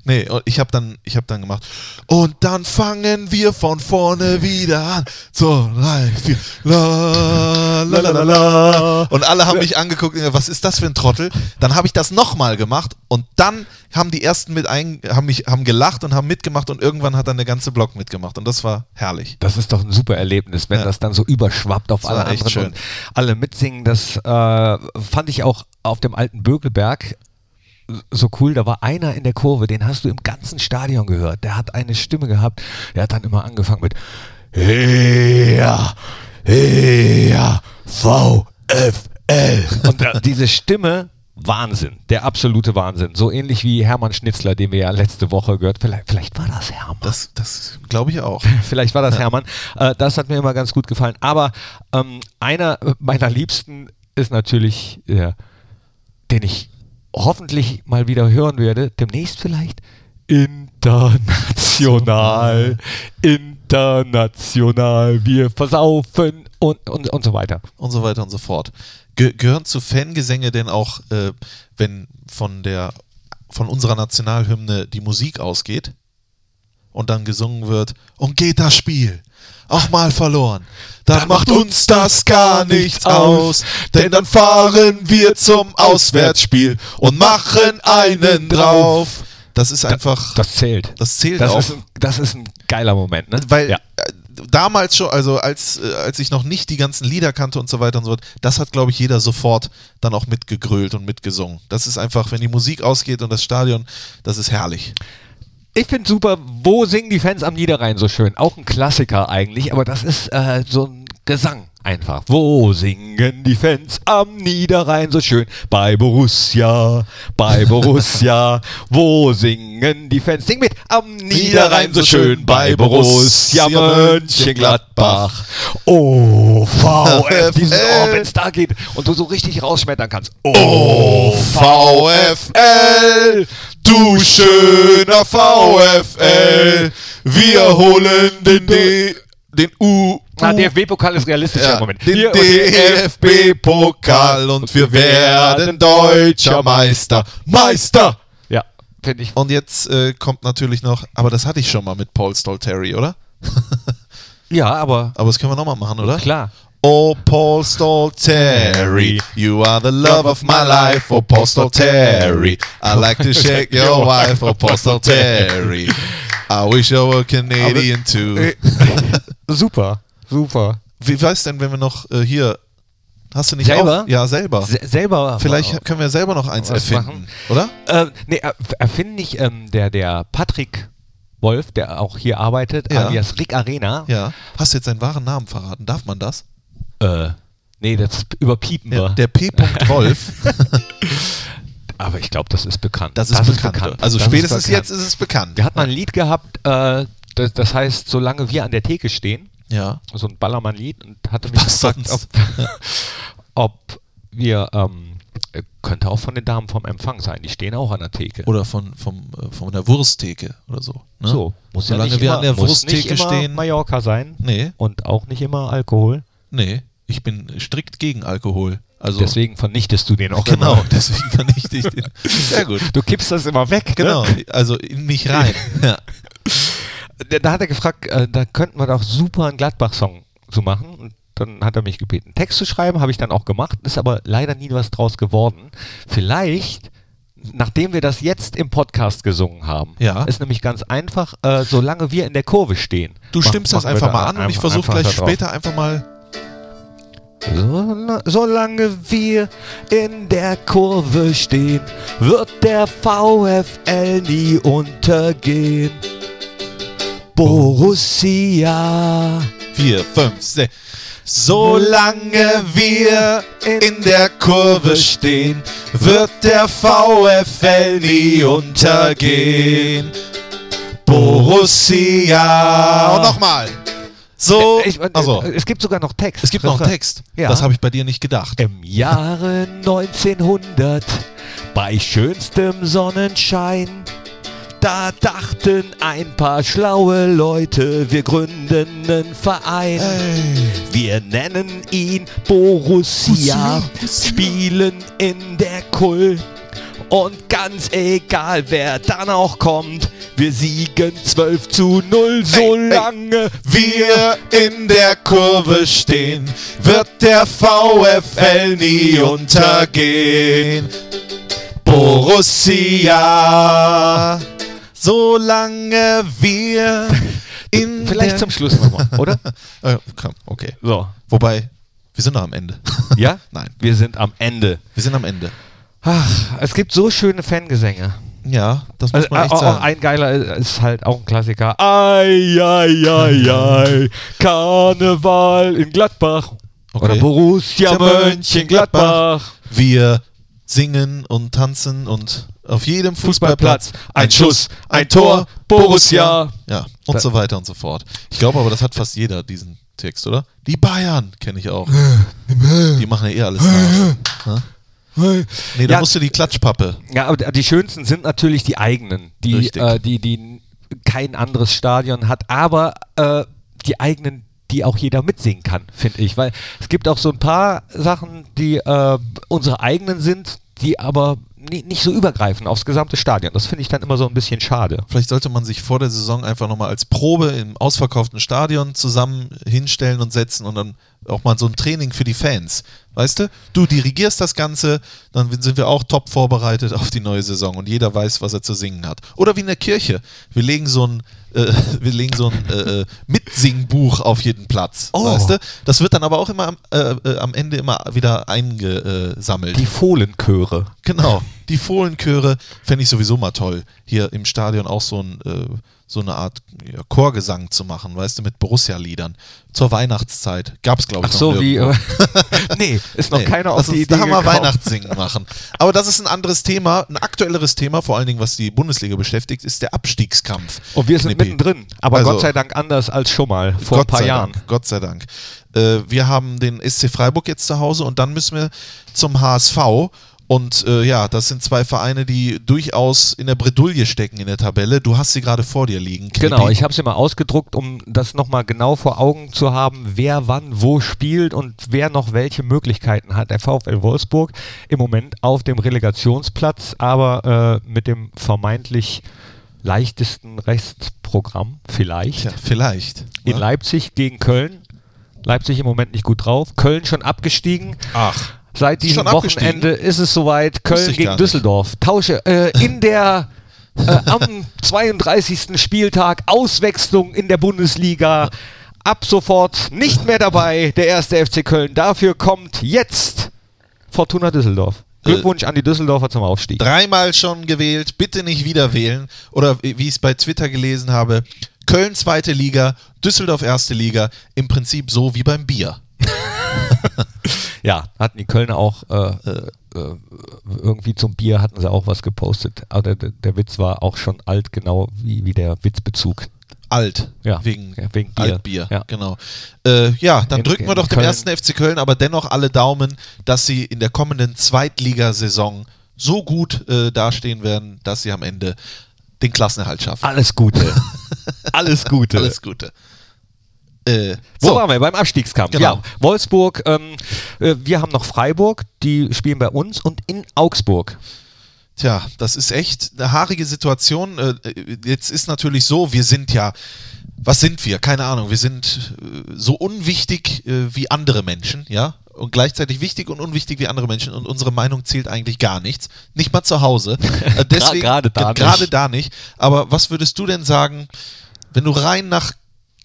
Nee, ich habe dann, ich habe dann gemacht. Und dann fangen wir von vorne wieder an. So, drei, vier, la, la, la, la, la. Und alle haben mich angeguckt, was ist das für ein Trottel? Dann habe ich das nochmal gemacht und dann haben die ersten mit ein, haben mich, haben gelacht und haben mitgemacht und irgendwann hat dann der ganze Block mitgemacht und das war herrlich. Das ist doch ein super Erlebnis, wenn Ja. das dann so überschwappt auf Das alle anderen schön. und alle mitsingen. Das äh, fand ich auch auf dem alten Bökelberg so cool. Da war einer in der Kurve, den hast du im ganzen Stadion gehört. Der hat eine Stimme gehabt. Der hat dann immer angefangen mit Her, Her, VfL. Und da, diese Stimme, Wahnsinn, der absolute Wahnsinn. So ähnlich wie Hermann Schnitzler, den wir ja letzte Woche gehört. Vielleicht, vielleicht war das Hermann. Das, das glaube ich auch. <laughs> Vielleicht war das Hermann. Äh, das hat mir immer ganz gut gefallen. Aber ähm, einer meiner Liebsten ist natürlich, äh, den ich hoffentlich mal wieder hören werde, demnächst vielleicht, international, international, wir versaufen und, und, und so weiter. und so weiter und so fort. Ge gehören zu Fangesänge denn auch, äh, wenn von der von unserer Nationalhymne die Musik ausgeht und dann gesungen wird und geht das Spiel auch mal verloren, dann macht uns das gar nichts aus, denn dann fahren wir zum Auswärtsspiel und machen einen drauf. Das ist einfach, Das zählt. das zählt Das auch. ist, ein, das ist ein geiler Moment, ne? Weil ja. äh, damals schon, also als, äh, als ich noch nicht die ganzen Lieder kannte und so weiter und so fort, das hat, glaube ich, jeder sofort dann auch mitgegrölt und mitgesungen. Das ist einfach, wenn die Musik ausgeht und das Stadion, das ist herrlich. Ich finde super, wo singen die Fans am Niederrhein so schön? Auch ein Klassiker eigentlich, aber das ist äh, so ein Gesang einfach. Wo singen die Fans am Niederrhein so schön? Bei Borussia, bei <laughs> Borussia. wo singen die Fans? Sing mit! Am Niederrhein so schön bei Borussia Mönchengladbach. Oh, VfL, dieses Oh, wenn es da geht und du so richtig rausschmettern kannst. Oh, VfL, du schöner VfL, wir holen den D, den U. Ah, DFB-Pokal ist realistisch Ja, im Moment. den DFB-Pokal und wir werden deutscher Meister. Meister! Ja, finde ich. Und jetzt äh, kommt natürlich noch, aber das hatte ich schon mal mit Paul Stolteri, oder? <laughs> Ja, aber Aber das können wir nochmal machen, oder? klar. Oh, Paul Stolteri, you are the love of my life. Oh, Paul Stolteri, I like to shake your <laughs> wife. Oh, Paul Stolteri, I wish I were Canadian too. Äh, <laughs> super, super. Wie weißt denn, wenn wir noch äh, hier, hast du nicht Selber? auch? Ja, selber. Se selber. Vielleicht können wir selber noch eins erfinden, machen? oder? Äh, nee, er- erfinden nicht ähm, der, der Patrick Wolf, der auch hier arbeitet, Ja. alias Rick Arena. Ja. Hast du jetzt seinen wahren Namen verraten? Darf man das? Äh, nee, das überpiepen Ja, wir. der P. <laughs> Wolf, aber ich glaube, das ist bekannt. das ist bekannt. Also Das spätestens bekannt. jetzt ist es bekannt. Wir hatten mal ein Lied gehabt, äh, das, das heißt, solange wir an der Theke stehen, Ja. so ein Ballermann-Lied und hatte mich Was gefragt, ob, <laughs> ob wir, ähm, äh, könnte auch von den Damen vom Empfang sein, die stehen auch an der Theke. Oder von, vom, äh, von der Wursttheke oder so. Ne? So, muss ja Solange nicht wir immer, an der Wursttheke stehen. Mallorca sein Nee, und auch nicht immer Alkohol. Nee. Ich bin strikt gegen Alkohol. Also Deswegen vernichtest du den auch genau, immer. <laughs> deswegen vernichte ich den. <laughs> Sehr gut. Du kippst das immer weg. Genau, Ne? also in mich rein. <laughs> ja. Da- hat er gefragt, äh, da könnten wir doch super einen Gladbach-Song zu machen. Und dann hat er mich gebeten, Text zu schreiben, habe ich dann auch gemacht, ist aber leider nie was draus geworden. Vielleicht, nachdem wir das jetzt im Podcast gesungen haben, Ja. ist nämlich ganz einfach, äh, solange wir in der Kurve stehen. Du mach- stimmst das einfach mal an und ich versuche gleich später einfach mal. So, solange wir in der Kurve stehen, wird der VfL nie untergehen. Borussia. Vier, fünf, sechs. Solange wir in der Kurve stehen, wird der VfL nie untergehen. Borussia. Und nochmal. So. Ich, äh, also, Es gibt sogar noch Text. es gibt noch einen Text. Ja. Das habe ich bei dir nicht gedacht. Im Jahre 1900, bei schönstem Sonnenschein, Da dachten ein paar schlaue Leute, wir gründen einen Verein. Wir nennen ihn Borussia, spielen in der Kull. Und ganz egal, wer dann auch kommt, wir siegen 12 zu 0, solange wir in der Kurve stehen, wird der VfL nie untergehen. Borussia, solange wir <laughs> in Vielleicht zum Schluss nochmal, oder? <laughs> Komm, okay. So. Wobei, wir sind noch am Ende. Ja? <laughs> Nein, Wir sind am Ende. wir sind am Ende. Ach, es gibt so schöne Fangesänge. Ja, das muss Also, man echt auch, auch sagen. ein geiler ist halt auch ein Klassiker. Ei, ei, ei, ei, Karneval in Gladbach. Okay. Oder Borussia Mönchengladbach. Wir singen und tanzen und auf jedem Fußballplatz Fußballplatz ein Schuss, ein Tor, Borussia. Ja, und Da- so weiter und so fort. Ich glaube aber, das hat fast jeder diesen Text, oder? Die Bayern kenne ich auch. Die machen ja eh alles nach. Ne? Nee, da Ja. musst du die Klatschpappe. Ja, aber die schönsten sind natürlich die eigenen, die, äh, die, die kein anderes Stadion hat, aber äh, die eigenen, die auch jeder mitsingen kann, finde ich. Weil es gibt auch so ein paar Sachen, die äh, unsere eigenen sind, die aber ni nicht so übergreifen aufs gesamte Stadion. Das finde ich dann immer so ein bisschen schade. Vielleicht sollte man sich vor der Saison einfach nochmal als Probe im ausverkauften Stadion zusammen hinstellen und setzen und dann auch mal so ein Training für die Fans. Weißt du? Du dirigierst das Ganze, dann sind wir auch top vorbereitet auf die neue Saison und jeder weiß, was er zu singen hat. Oder wie in der Kirche. Wir legen so ein, äh, <laughs> wir legen so ein äh, äh, Mitsingbuch auf jeden Platz. Oh. Weißt du? Das wird dann aber auch immer am, äh, äh, am Ende immer wieder eingesammelt. Die Fohlenchöre. Genau. Die Fohlenchöre fände ich sowieso mal toll, hier im Stadion auch so, ein, äh, so eine Art ja, Chorgesang zu machen, weißt du, mit Borussia-Liedern. Zur Weihnachtszeit. Gab es, glaube ich, Ach noch so, wie. Äh, <laughs> nee, <laughs> ist noch Nee, keiner die uns Idee da mal. Weihnachtssingen machen. Aber das ist ein anderes Thema, ein aktuelleres Thema, vor allen Dingen, was die Bundesliga beschäftigt, ist der Abstiegskampf. Und wir sind Knippi. mittendrin. Aber Also- Gott sei Dank anders als schon mal vor ein Gott paar sei Jahren. Dank, Gott sei Dank. Äh, wir haben den SC Freiburg jetzt zu Hause und dann müssen wir zum HSV. Und äh, ja, das sind zwei Vereine, die durchaus in der Bredouille stecken in der Tabelle. Du hast sie gerade vor dir liegen. Knippi. Genau, ich habe sie mal ausgedruckt, um das nochmal genau vor Augen zu haben, wer wann wo spielt und wer noch welche Möglichkeiten hat. Der VfL Wolfsburg im Moment auf dem Relegationsplatz, aber äh, mit dem vermeintlich leichtesten Restprogramm vielleicht. Tja, vielleicht. In ne? Leipzig gegen Köln. Leipzig im Moment nicht gut drauf. Köln schon abgestiegen. Ach, Seit diesem? Wochenende ist es soweit. Köln gegen. Düsseldorf. Tausche äh, in der äh, am <laughs> 32. Spieltag Auswechslung in der Bundesliga. Ab sofort nicht mehr dabei der erste FC Köln. Dafür kommt jetzt Fortuna Düsseldorf. Glückwunsch an die Düsseldorfer zum Aufstieg. dreimal schon gewählt, bitte nicht wieder wählen. Oder wie ich es bei Twitter gelesen habe, Köln zweite Liga, Düsseldorf erste Liga, im Prinzip so wie beim Bier. <laughs> Ja, hatten die Kölner auch äh, äh, äh, irgendwie zum Bier hatten sie auch was gepostet. Aber der, der Witz war auch schon alt, genau wie, wie der Witzbezug. Alt. Ja, Wegen, ja, wegen Bier. Altbier. Ja. Genau. Äh, ja, dann In- drücken wir doch dem Köln. ersten FC Köln aber dennoch alle Daumen, dass sie in der kommenden Zweitligasaison so gut äh, dastehen werden, dass sie am Ende den Klassenerhalt schaffen. Alles Gute. <laughs> Alles Gute. Alles Gute. Äh, Wo so, waren wir? Beim Abstiegskampf. Genau. Ja, Wolfsburg, ähm, äh, wir haben noch Freiburg, die spielen bei uns und in Augsburg. Tja, das ist echt eine haarige Situation. Äh, Jetzt ist natürlich so, wir sind ja, was sind wir? Keine Ahnung, wir sind äh, so unwichtig äh, wie andere Menschen, ja? Und gleichzeitig wichtig und unwichtig wie andere Menschen und unsere Meinung zählt eigentlich gar nichts. Nicht mal zu Hause. <laughs> Äh, Deswegen, gerade da äh, Gerade nicht. da nicht. Aber was würdest du denn sagen, wenn du rein nach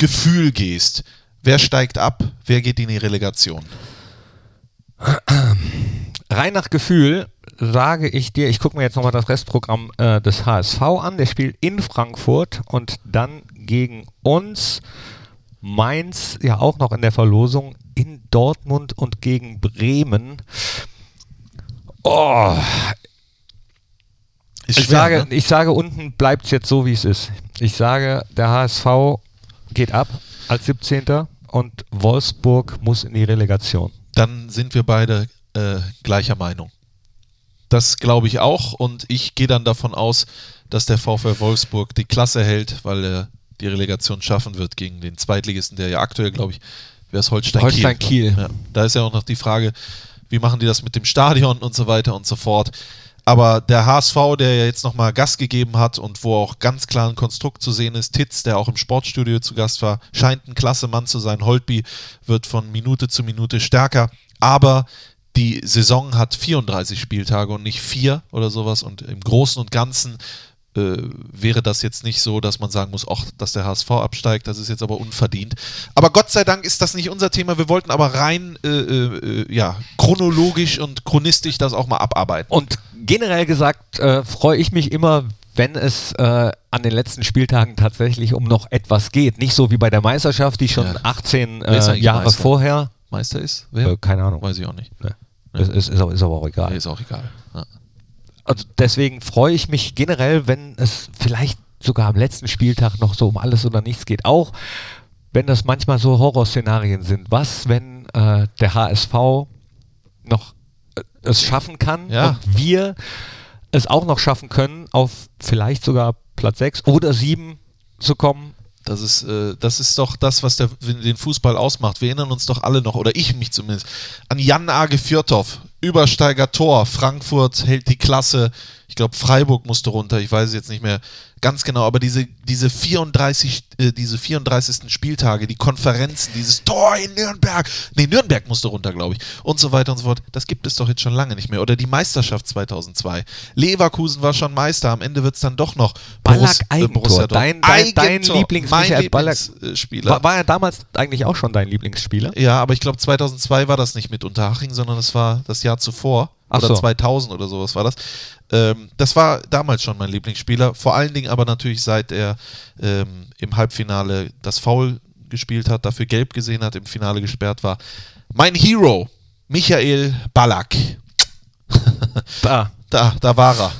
Gefühl gehst, wer steigt ab, wer geht in die Relegation? Rein nach Gefühl sage ich dir, ich gucke mir jetzt nochmal das Restprogramm äh, des HSV an. Der spielt in Frankfurt und dann gegen uns. Mainz ja auch noch in der Verlosung in Dortmund und gegen Bremen. Oh, Ist ich, schwer, sage, ne? ich sage, unten bleibt es jetzt so, wie es ist. Ich sage, der HSV geht ab als 17. und Wolfsburg muss in die Relegation. Dann sind wir beide äh, gleicher Meinung. Das glaube ich auch und ich gehe dann davon aus, dass der VfL Wolfsburg die Klasse hält, weil er die Relegation schaffen wird gegen den Zweitligisten, der ja aktuell, glaube ich, wäre es Holstein, Holstein Kiel. Ja, da ist ja auch noch die Frage, wie machen die das mit dem Stadion und so weiter und so fort. Aber der HSV, der ja jetzt nochmal Gas gegeben hat und wo auch ganz klar ein Konstrukt zu sehen ist, Titz, der auch im Sportstudio zu Gast war, scheint ein klasse Mann zu sein. Holtby wird von Minute zu Minute stärker. Aber die Saison hat 34 Spieltage und nicht vier oder sowas. Und im Großen und Ganzen äh, wäre das jetzt nicht so, dass man sagen muss, ach, dass der HSV absteigt, das ist jetzt aber unverdient. Aber Gott sei Dank ist das nicht unser Thema. Wir wollten aber rein äh, äh, ja, chronologisch und chronistisch das auch mal abarbeiten. Und generell gesagt äh, freue ich mich immer, wenn es äh, an den letzten Spieltagen tatsächlich um noch etwas geht. Nicht so wie bei der Meisterschaft, die schon Ja. 18 Wer ist äh, Jahre Meister? vorher. Meister ist? Wer? Äh, keine Ahnung. Weiß ich auch nicht. Ne. Ist, ist, ist, aber- ist aber auch egal. Nee, ist auch egal. Ja. Also deswegen freue ich mich generell, wenn es vielleicht sogar am letzten Spieltag noch so um alles oder nichts geht. Auch wenn das manchmal so Horrorszenarien sind. Was, wenn äh, der HSV noch äh, es schaffen kann Ja. und wir es auch noch schaffen können, auf vielleicht sogar Platz 6 oder 7 zu kommen. Das ist, äh, das ist doch das, was der, den Fußball ausmacht. Wir erinnern uns doch alle noch, oder ich mich zumindest, an Jan Age Fjörthoff. Übersteiger Tor. Frankfurt hält die Klasse. Ich glaube, Freiburg musste runter. Ich weiß es jetzt nicht mehr ganz genau. Aber diese, diese, 34, äh, diese 34. Spieltage, die Konferenzen, dieses Tor in Nürnberg. Nee, Nürnberg musste runter, glaube ich. Und so weiter und so fort. Das gibt es doch jetzt schon lange nicht mehr. Oder die Meisterschaft 2002. Leverkusen war schon Meister. Am Ende wird es dann doch noch Ballack äh, Eigentor. Dortmund. Dein- dein- dein Eigentor. Lieblings- mein Michael Ballack- Lieblingsspieler. War, war er damals eigentlich auch schon dein Lieblingsspieler? Ja, aber ich glaube 2002 war das nicht mit Unterhaching, sondern das war das Jahr zuvor. Ach oder so. 2000 oder sowas war das. Ähm, das war damals schon mein Lieblingsspieler. Vor allen Dingen aber natürlich seit er ähm, im Halbfinale das Foul gespielt hat, dafür gelb gesehen hat, im Finale gesperrt war. Mein Hero, Michael Ballack. <laughs> Da. Da, da war er.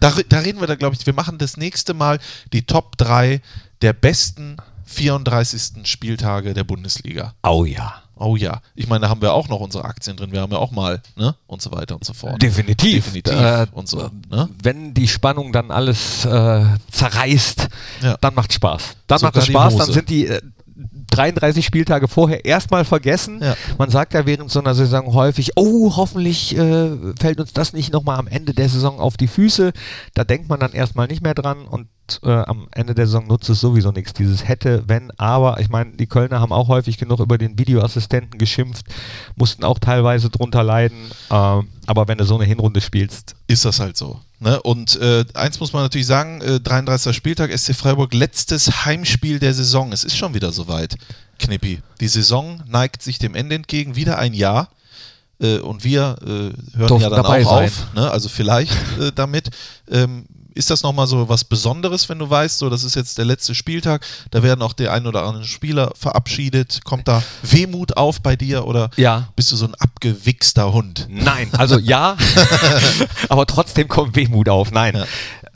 Da, da reden wir da, glaube ich, wir machen das nächste Mal die Top 3 der besten 34. Spieltage der Bundesliga. Oh ja. Oh ja, ich meine, da haben wir auch noch unsere Aktien drin. Wir haben ja auch mal, ne? Und so weiter und so fort. Definitiv. Definitiv. Äh, und so, ne? Wenn die Spannung dann alles äh, zerreißt, Ja. dann macht Spaß. Dann Sogar macht es Spaß, dann sind die äh, 33 Spieltage vorher erstmal vergessen. Ja. Man sagt ja während so einer Saison häufig, oh, hoffentlich äh, fällt uns das nicht nochmal am Ende der Saison auf die Füße. Da denkt man dann erstmal nicht mehr dran und äh, am Ende der Saison nutzt es sowieso nichts. Dieses hätte, wenn, aber. Ich meine, die Kölner haben auch häufig genug über den Videoassistenten geschimpft, mussten auch teilweise drunter leiden. Ähm, aber wenn du so eine Hinrunde spielst, Ist das halt so. Ne? Und äh, eins muss man natürlich sagen: äh, 33. Spieltag, SC Freiburg, letztes Heimspiel der Saison. Es ist schon wieder soweit, Knippi. Die Saison neigt sich dem Ende entgegen, wieder ein Jahr. Äh, und wir äh, hören Durften ja dann auch sein. auf. Ne? Also vielleicht äh, damit. Ähm, ist das nochmal so was Besonderes, wenn du weißt, so das ist jetzt der letzte Spieltag, da werden auch der ein oder andere Spieler verabschiedet. Kommt da Wehmut auf bei dir oder Ja. bist du so ein abgewichster Hund? Nein, also ja, <laughs> aber trotzdem kommt Wehmut auf. Nein.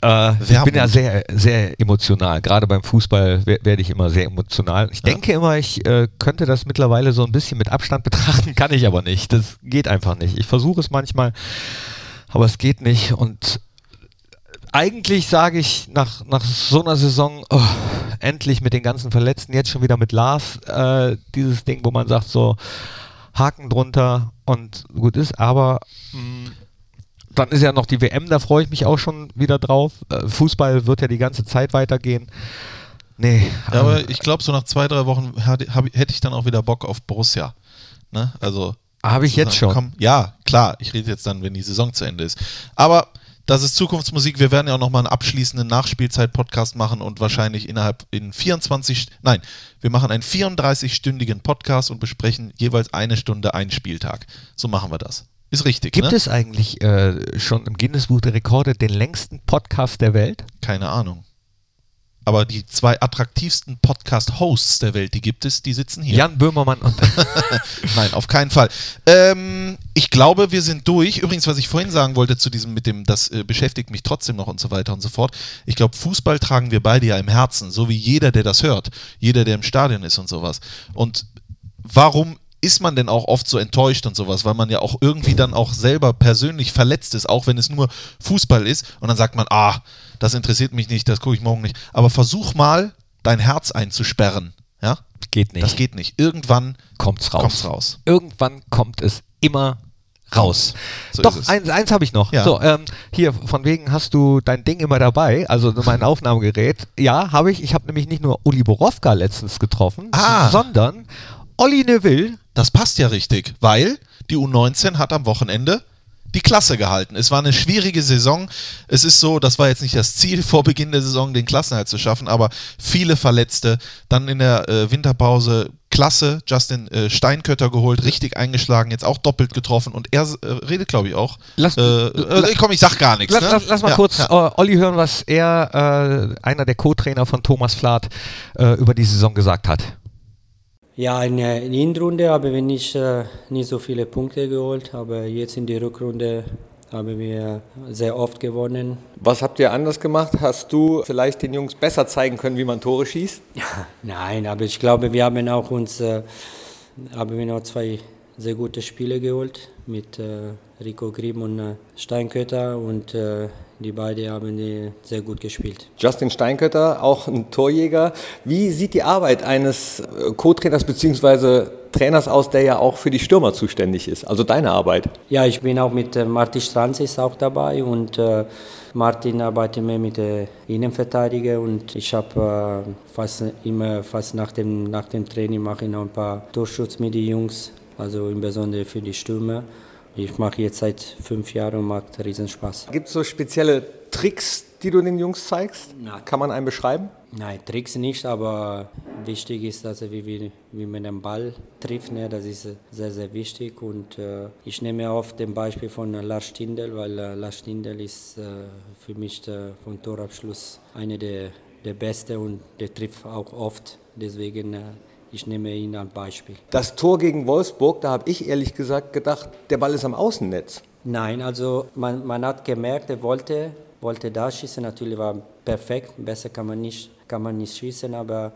Äh, ich bin ja sehr, sehr emotional. Gerade beim Fußball wer- werde ich immer sehr emotional. Ich Ja. denke immer, ich äh, könnte das mittlerweile so ein bisschen mit Abstand <laughs> betrachten, kann ich aber nicht. Das geht einfach nicht. Ich versuche es manchmal, aber es geht nicht. Und eigentlich sage ich nach, nach so einer Saison, oh, endlich mit den ganzen Verletzten, jetzt schon wieder mit Lars, äh, dieses Ding, wo man sagt so, Haken drunter und gut ist, aber mh, dann ist ja noch die WM, da freue ich mich auch schon wieder drauf. Äh, Fußball wird ja die ganze Zeit weitergehen. Nee, Ja, aber ich glaube, so nach zwei, drei Wochen hätte ich dann auch wieder Bock auf Borussia. Ne? Also. habe ich jetzt schon. Komm, ja, klar, ich rede jetzt dann, wenn die Saison zu Ende ist. Aber das ist Zukunftsmusik. Wir werden ja auch nochmal einen abschließenden Nachspielzeit-Podcast machen und wahrscheinlich innerhalb in 24, nein, wir machen einen 34-stündigen Podcast und besprechen jeweils eine Stunde einen Spieltag. So machen wir das. Ist richtig, Gibt ne? es eigentlich äh, schon im Guinness-Buch der Rekorde den längsten Podcast der Welt? Keine Ahnung. Aber die zwei attraktivsten Podcast-Hosts der Welt, die gibt es, die sitzen hier. Jan Böhmermann und <laughs> Nein, auf keinen Fall. Ähm, ich glaube, wir sind durch. Übrigens, was ich vorhin sagen wollte zu diesem mit dem, das äh, beschäftigt mich trotzdem noch und so weiter und so fort. Ich glaube, Fußball tragen wir beide ja im Herzen, so wie jeder, der das hört, jeder, der im Stadion ist und sowas. Und warum ist man denn auch oft so enttäuscht und sowas, weil man ja auch irgendwie dann auch selber persönlich verletzt ist, auch wenn es nur Fußball ist und dann sagt man, ah, das interessiert mich nicht, das gucke ich morgen nicht. Aber versuch mal, dein Herz einzusperren. Ja? Geht nicht. Das geht nicht. Irgendwann kommt's raus. kommt's raus. Irgendwann kommt es immer raus. So Doch, eins, eins habe ich noch. Ja. So, ähm, hier, von wegen hast du dein Ding immer dabei, also mein <laughs> Aufnahmegerät. Ja, habe ich. Ich habe nämlich nicht nur Uli Borowka letztens getroffen, Ah. sondern Olli Neville. Das passt ja richtig, weil die U19 hat am Wochenende die Klasse gehalten. Es war eine schwierige Saison. Es ist so, das war jetzt nicht das Ziel <laughs> vor Beginn der Saison, den Klassenhalt zu schaffen, aber viele Verletzte. Dann in der äh, Winterpause Klasse, Justin äh, Steinkötter geholt, richtig eingeschlagen, jetzt auch doppelt getroffen und er äh, redet, glaube ich, auch. Lass- äh, äh, komm, ich sag gar nichts. Lass, ne? lass, lass mal Ja, kurz ja. äh, Olli hören, was er, äh, einer der Co-Trainer von Thomas Flath, über die Saison gesagt hat. Ja, in der der Hinrunde haben wir nicht, äh, nicht so viele Punkte geholt, aber jetzt in der Rückrunde haben wir sehr oft gewonnen. Was habt ihr anders gemacht? Hast du vielleicht den Jungs besser zeigen können, wie man Tore schießt? <laughs> Nein, aber ich glaube, wir haben auch uns äh, haben wir noch zwei sehr gute Spiele geholt mit äh, Rico Grimm und äh, Steinkötter und äh, die beiden haben sehr gut gespielt. Justin Steinkötter, auch ein Torjäger. Wie sieht die Arbeit eines äh, Co-Trainers bzw. Trainers aus, der ja auch für die Stürmer zuständig ist? Also deine Arbeit. Ja, ich bin auch mit äh, Martin Stranzis auch dabei und äh, Martin arbeitet mehr mit der Innenverteidiger und ich habe äh, fast immer, fast nach dem, nach dem Training mache ich noch ein paar Torschutz mit den Jungs, also insbesondere für die Stürmer. Ich mache jetzt seit fünf Jahren und macht riesen Spaß. Gibt es so spezielle Tricks, die du den Jungs zeigst? Nein. Kann man einen beschreiben? Nein, Tricks nicht, aber wichtig ist, dass er wie, wie, wie man den Ball trifft. Ne? Das ist sehr, sehr wichtig. Und äh, ich nehme oft den Beispiel von Lars Stindl, weil äh, Lars Stindl ist äh, für mich äh, vom Torabschluss einer der, der Beste und der trifft auch oft. Deswegen äh, ich nehme ihn als Beispiel. Das Tor gegen Wolfsburg, da habe ich ehrlich gesagt gedacht, der Ball ist am Außennetz. Nein, also man, man hat gemerkt, er wollte, wollte da schießen. Natürlich war perfekt, besser kann man nicht, kann man nicht schießen, aber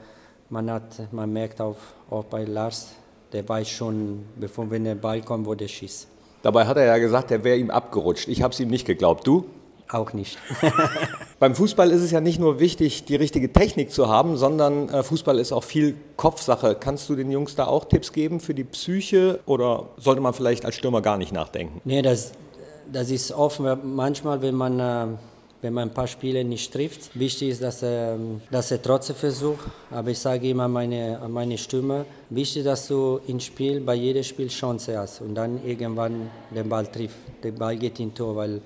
man, hat, man merkt auch, auch bei Lars, der weiß schon, bevor wenn der Ball kommt, wo der schießt. Dabei hat er ja gesagt, er wäre ihm abgerutscht. Ich habe es ihm nicht geglaubt. Du? Auch nicht. <laughs> Beim Fußball ist es ja nicht nur wichtig, die richtige Technik zu haben, sondern äh, Fußball ist auch viel Kopfsache. Kannst du den Jungs da auch Tipps geben für die Psyche oder sollte man vielleicht als Stürmer gar nicht nachdenken? nee, das, das ist offen. Manchmal, wenn man, äh, wenn man ein paar Spiele nicht trifft, wichtig ist, dass er, dass er trotzdem versucht. Aber ich sage immer meine, meine Stimme, wichtig, dass du im Spiel, bei jedem Spiel Chance hast und dann irgendwann den Ball trifft. Der Ball geht in Tor, weil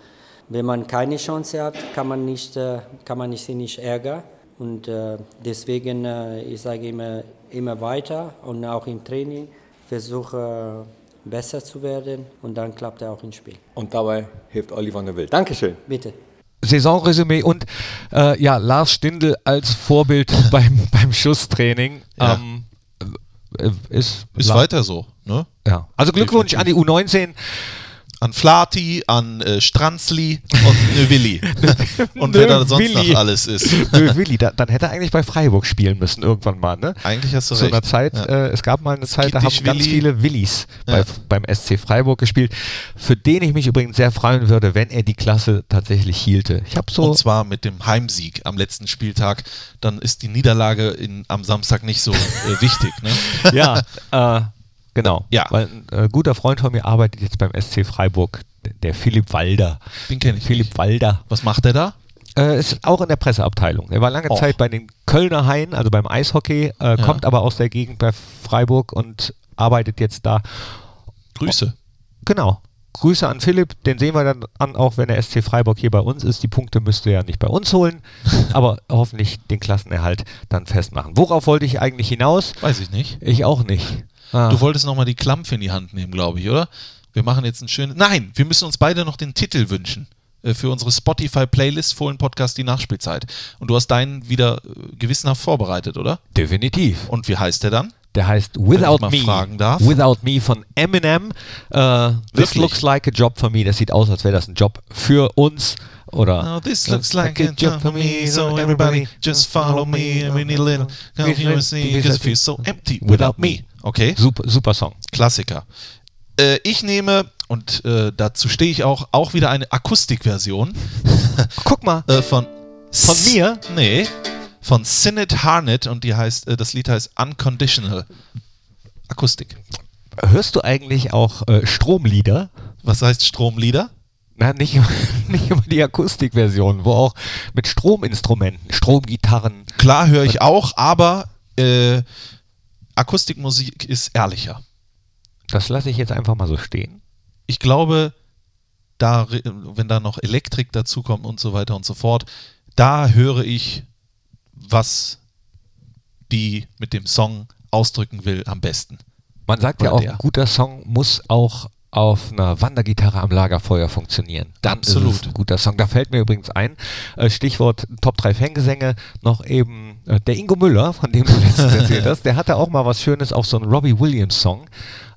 wenn man keine Chance hat, kann man nicht, äh, kann man sich nicht ärgern. Und äh, deswegen, äh, ich sage immer, immer weiter und auch im Training versuche besser zu werden und dann klappt er auch im Spiel. Und dabei hilft Oliver Neville. Dankeschön. Bitte. Saisonresümee und äh, ja, Lars Stindl als Vorbild <laughs> beim, beim Schusstraining. Ja. Ähm, äh, ist Ist weiter so. Ne? Ja. Also Glückwunsch an die U19. An Flati, an äh, Stranzli und Növilli. <laughs> <laughs> und wer da sonst Növilli. noch alles ist. Nö, Willi, da, dann hätte er eigentlich bei Freiburg spielen müssen irgendwann mal, ne? Eigentlich hast du Zu recht. einer Zeit, Ja. äh, es gab mal eine Zeit, da haben Skittisch ganz Willi. viele Willis bei, Ja. beim SC Freiburg gespielt, für den ich mich übrigens sehr freuen würde, wenn er die Klasse tatsächlich hielte. Ich habe so, Und zwar mit dem Heimsieg am letzten Spieltag. Dann ist die Niederlage in, am Samstag nicht so äh, wichtig. Ne? <laughs> ja, äh, genau. Ja. Weil ein äh, guter Freund von mir arbeitet jetzt beim SC Freiburg, der, Philipp Walder. Den kenne ich Philipp nicht. Walder. Was macht er da? Äh, ist auch in der Presseabteilung. Er war lange Och. Zeit bei den Kölner Haien, also beim Eishockey, äh, kommt aber aus der Gegend bei Freiburg und arbeitet jetzt da. Grüße. Genau. Grüße an Philipp, den sehen wir dann an, auch wenn der SC Freiburg hier bei uns ist. Die Punkte müsste er ja nicht bei uns holen, <laughs> aber hoffentlich den Klassenerhalt dann festmachen. Worauf wollte ich eigentlich hinaus? Weiß ich nicht. Ich auch nicht. Ah. Du wolltest nochmal die Klampfe in die Hand nehmen, glaube ich, oder? Wir machen jetzt ein schönes. Nein, wir müssen uns beide noch den Titel wünschen. äh, Für unsere Spotify-Playlist Fohlen Podcast Die Nachspielzeit. Und du hast deinen wieder äh, gewissenhaft vorbereitet, oder? Definitiv. Und wie heißt der dann? Der heißt Without Me. fragen darf. Without Me von Eminem. Äh, this looks like a job for me. Das sieht aus, als wäre das ein Job für uns. Oder Oh, this looks like a job for me, so everybody just follow me and we need a little confusion because it feels so empty without me. Okay, super, super Song. Klassiker. Äh, ich nehme, und äh, dazu stehe ich auch, auch wieder eine Akustikversion <laughs> Guck mal, äh, von Von mir? Nee, von Sinead Harnett und die heißt, das Lied heißt Unconditional. Akustik. hörst du eigentlich auch Stromlieder? Was heißt Stromlieder? Na, nicht, <laughs> nicht immer die Akustikversion, wo auch mit Strominstrumenten, Stromgitarren. Klar höre ich auch, aber äh, Akustikmusik ist ehrlicher. Das lasse ich jetzt einfach mal so stehen. Ich glaube, da, wenn da noch Elektrik dazukommt und so weiter und so fort, da höre ich, was die mit dem Song ausdrücken will, am besten. Man sagt ja Oder auch, der. ein guter Song muss auch auf einer Wandergitarre am Lagerfeuer funktionieren. Dann ist Absolut. es ein guter Song. Da fällt mir übrigens ein, äh, Stichwort Top 3 Fangesänge, noch eben äh, der Ingo Müller, von dem du <laughs> letztens erzählt hast, der hatte auch mal was Schönes auf so einen Robbie Williams Song.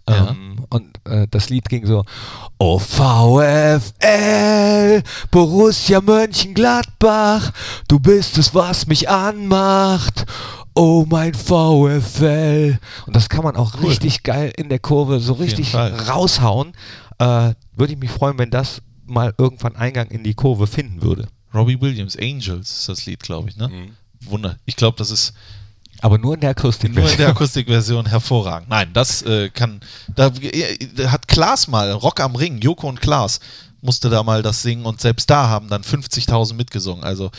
Ja. Ähm, und äh, das Lied ging so, Oh VfL, Borussia Mönchengladbach, du bist es, was mich anmacht. Oh mein VfL. Und das kann man auch Cool. richtig geil in der Kurve so richtig raushauen. Äh, würde ich mich freuen, wenn das mal irgendwann Eingang in die Kurve finden würde. Robbie Williams, Angels ist das Lied, glaube ich, ne? Wunder. Ich glaube, das ist Aber nur in der Akustik. nur in der Akustikversion hervorragend. Nein, das äh, kann. Da äh, hat Klaas mal, Rock am Ring, Joko und Klaas musste da mal das singen und selbst da haben dann 50.000 mitgesungen. Also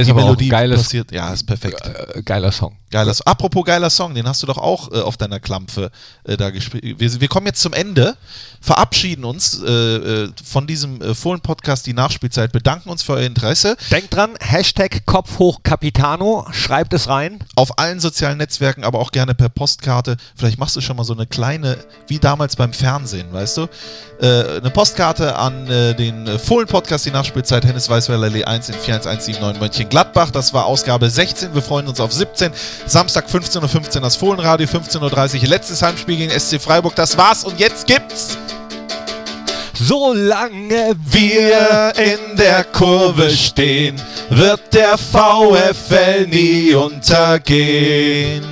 ist die aber auch ein geiles, passiert. Ja, ist perfekt. äh, geiler Song. Geiler Song. Apropos geiler Song, den hast du doch auch äh, auf deiner Klampfe äh, da gespielt. Wir, wir kommen jetzt zum Ende, verabschieden uns äh, äh, von diesem äh, Fohlen-Podcast, die Nachspielzeit, bedanken uns für euer Interesse. Denkt dran, Hashtag Kopf hoch Capitano, schreibt es rein. Auf allen sozialen Netzwerken, aber auch gerne per Postkarte. Vielleicht machst du schon mal so eine kleine, wie damals beim Fernsehen, weißt du? Äh, eine Postkarte an äh, den Fohlen-Podcast, die Nachspielzeit, Hennes Weißweiler Allee 1 in 41179 Mönchengladbach. Das war Ausgabe 16. Wir freuen uns auf 17. Samstag 15.15 Uhr das Fohlenradio, 15.30 Uhr letztes Heimspiel gegen SC Freiburg. Das war's und jetzt gibt's Solange wir in der Kurve stehen, wird der VfL nie untergehen.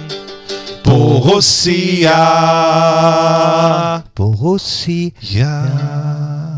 Borussia, Borussia ja.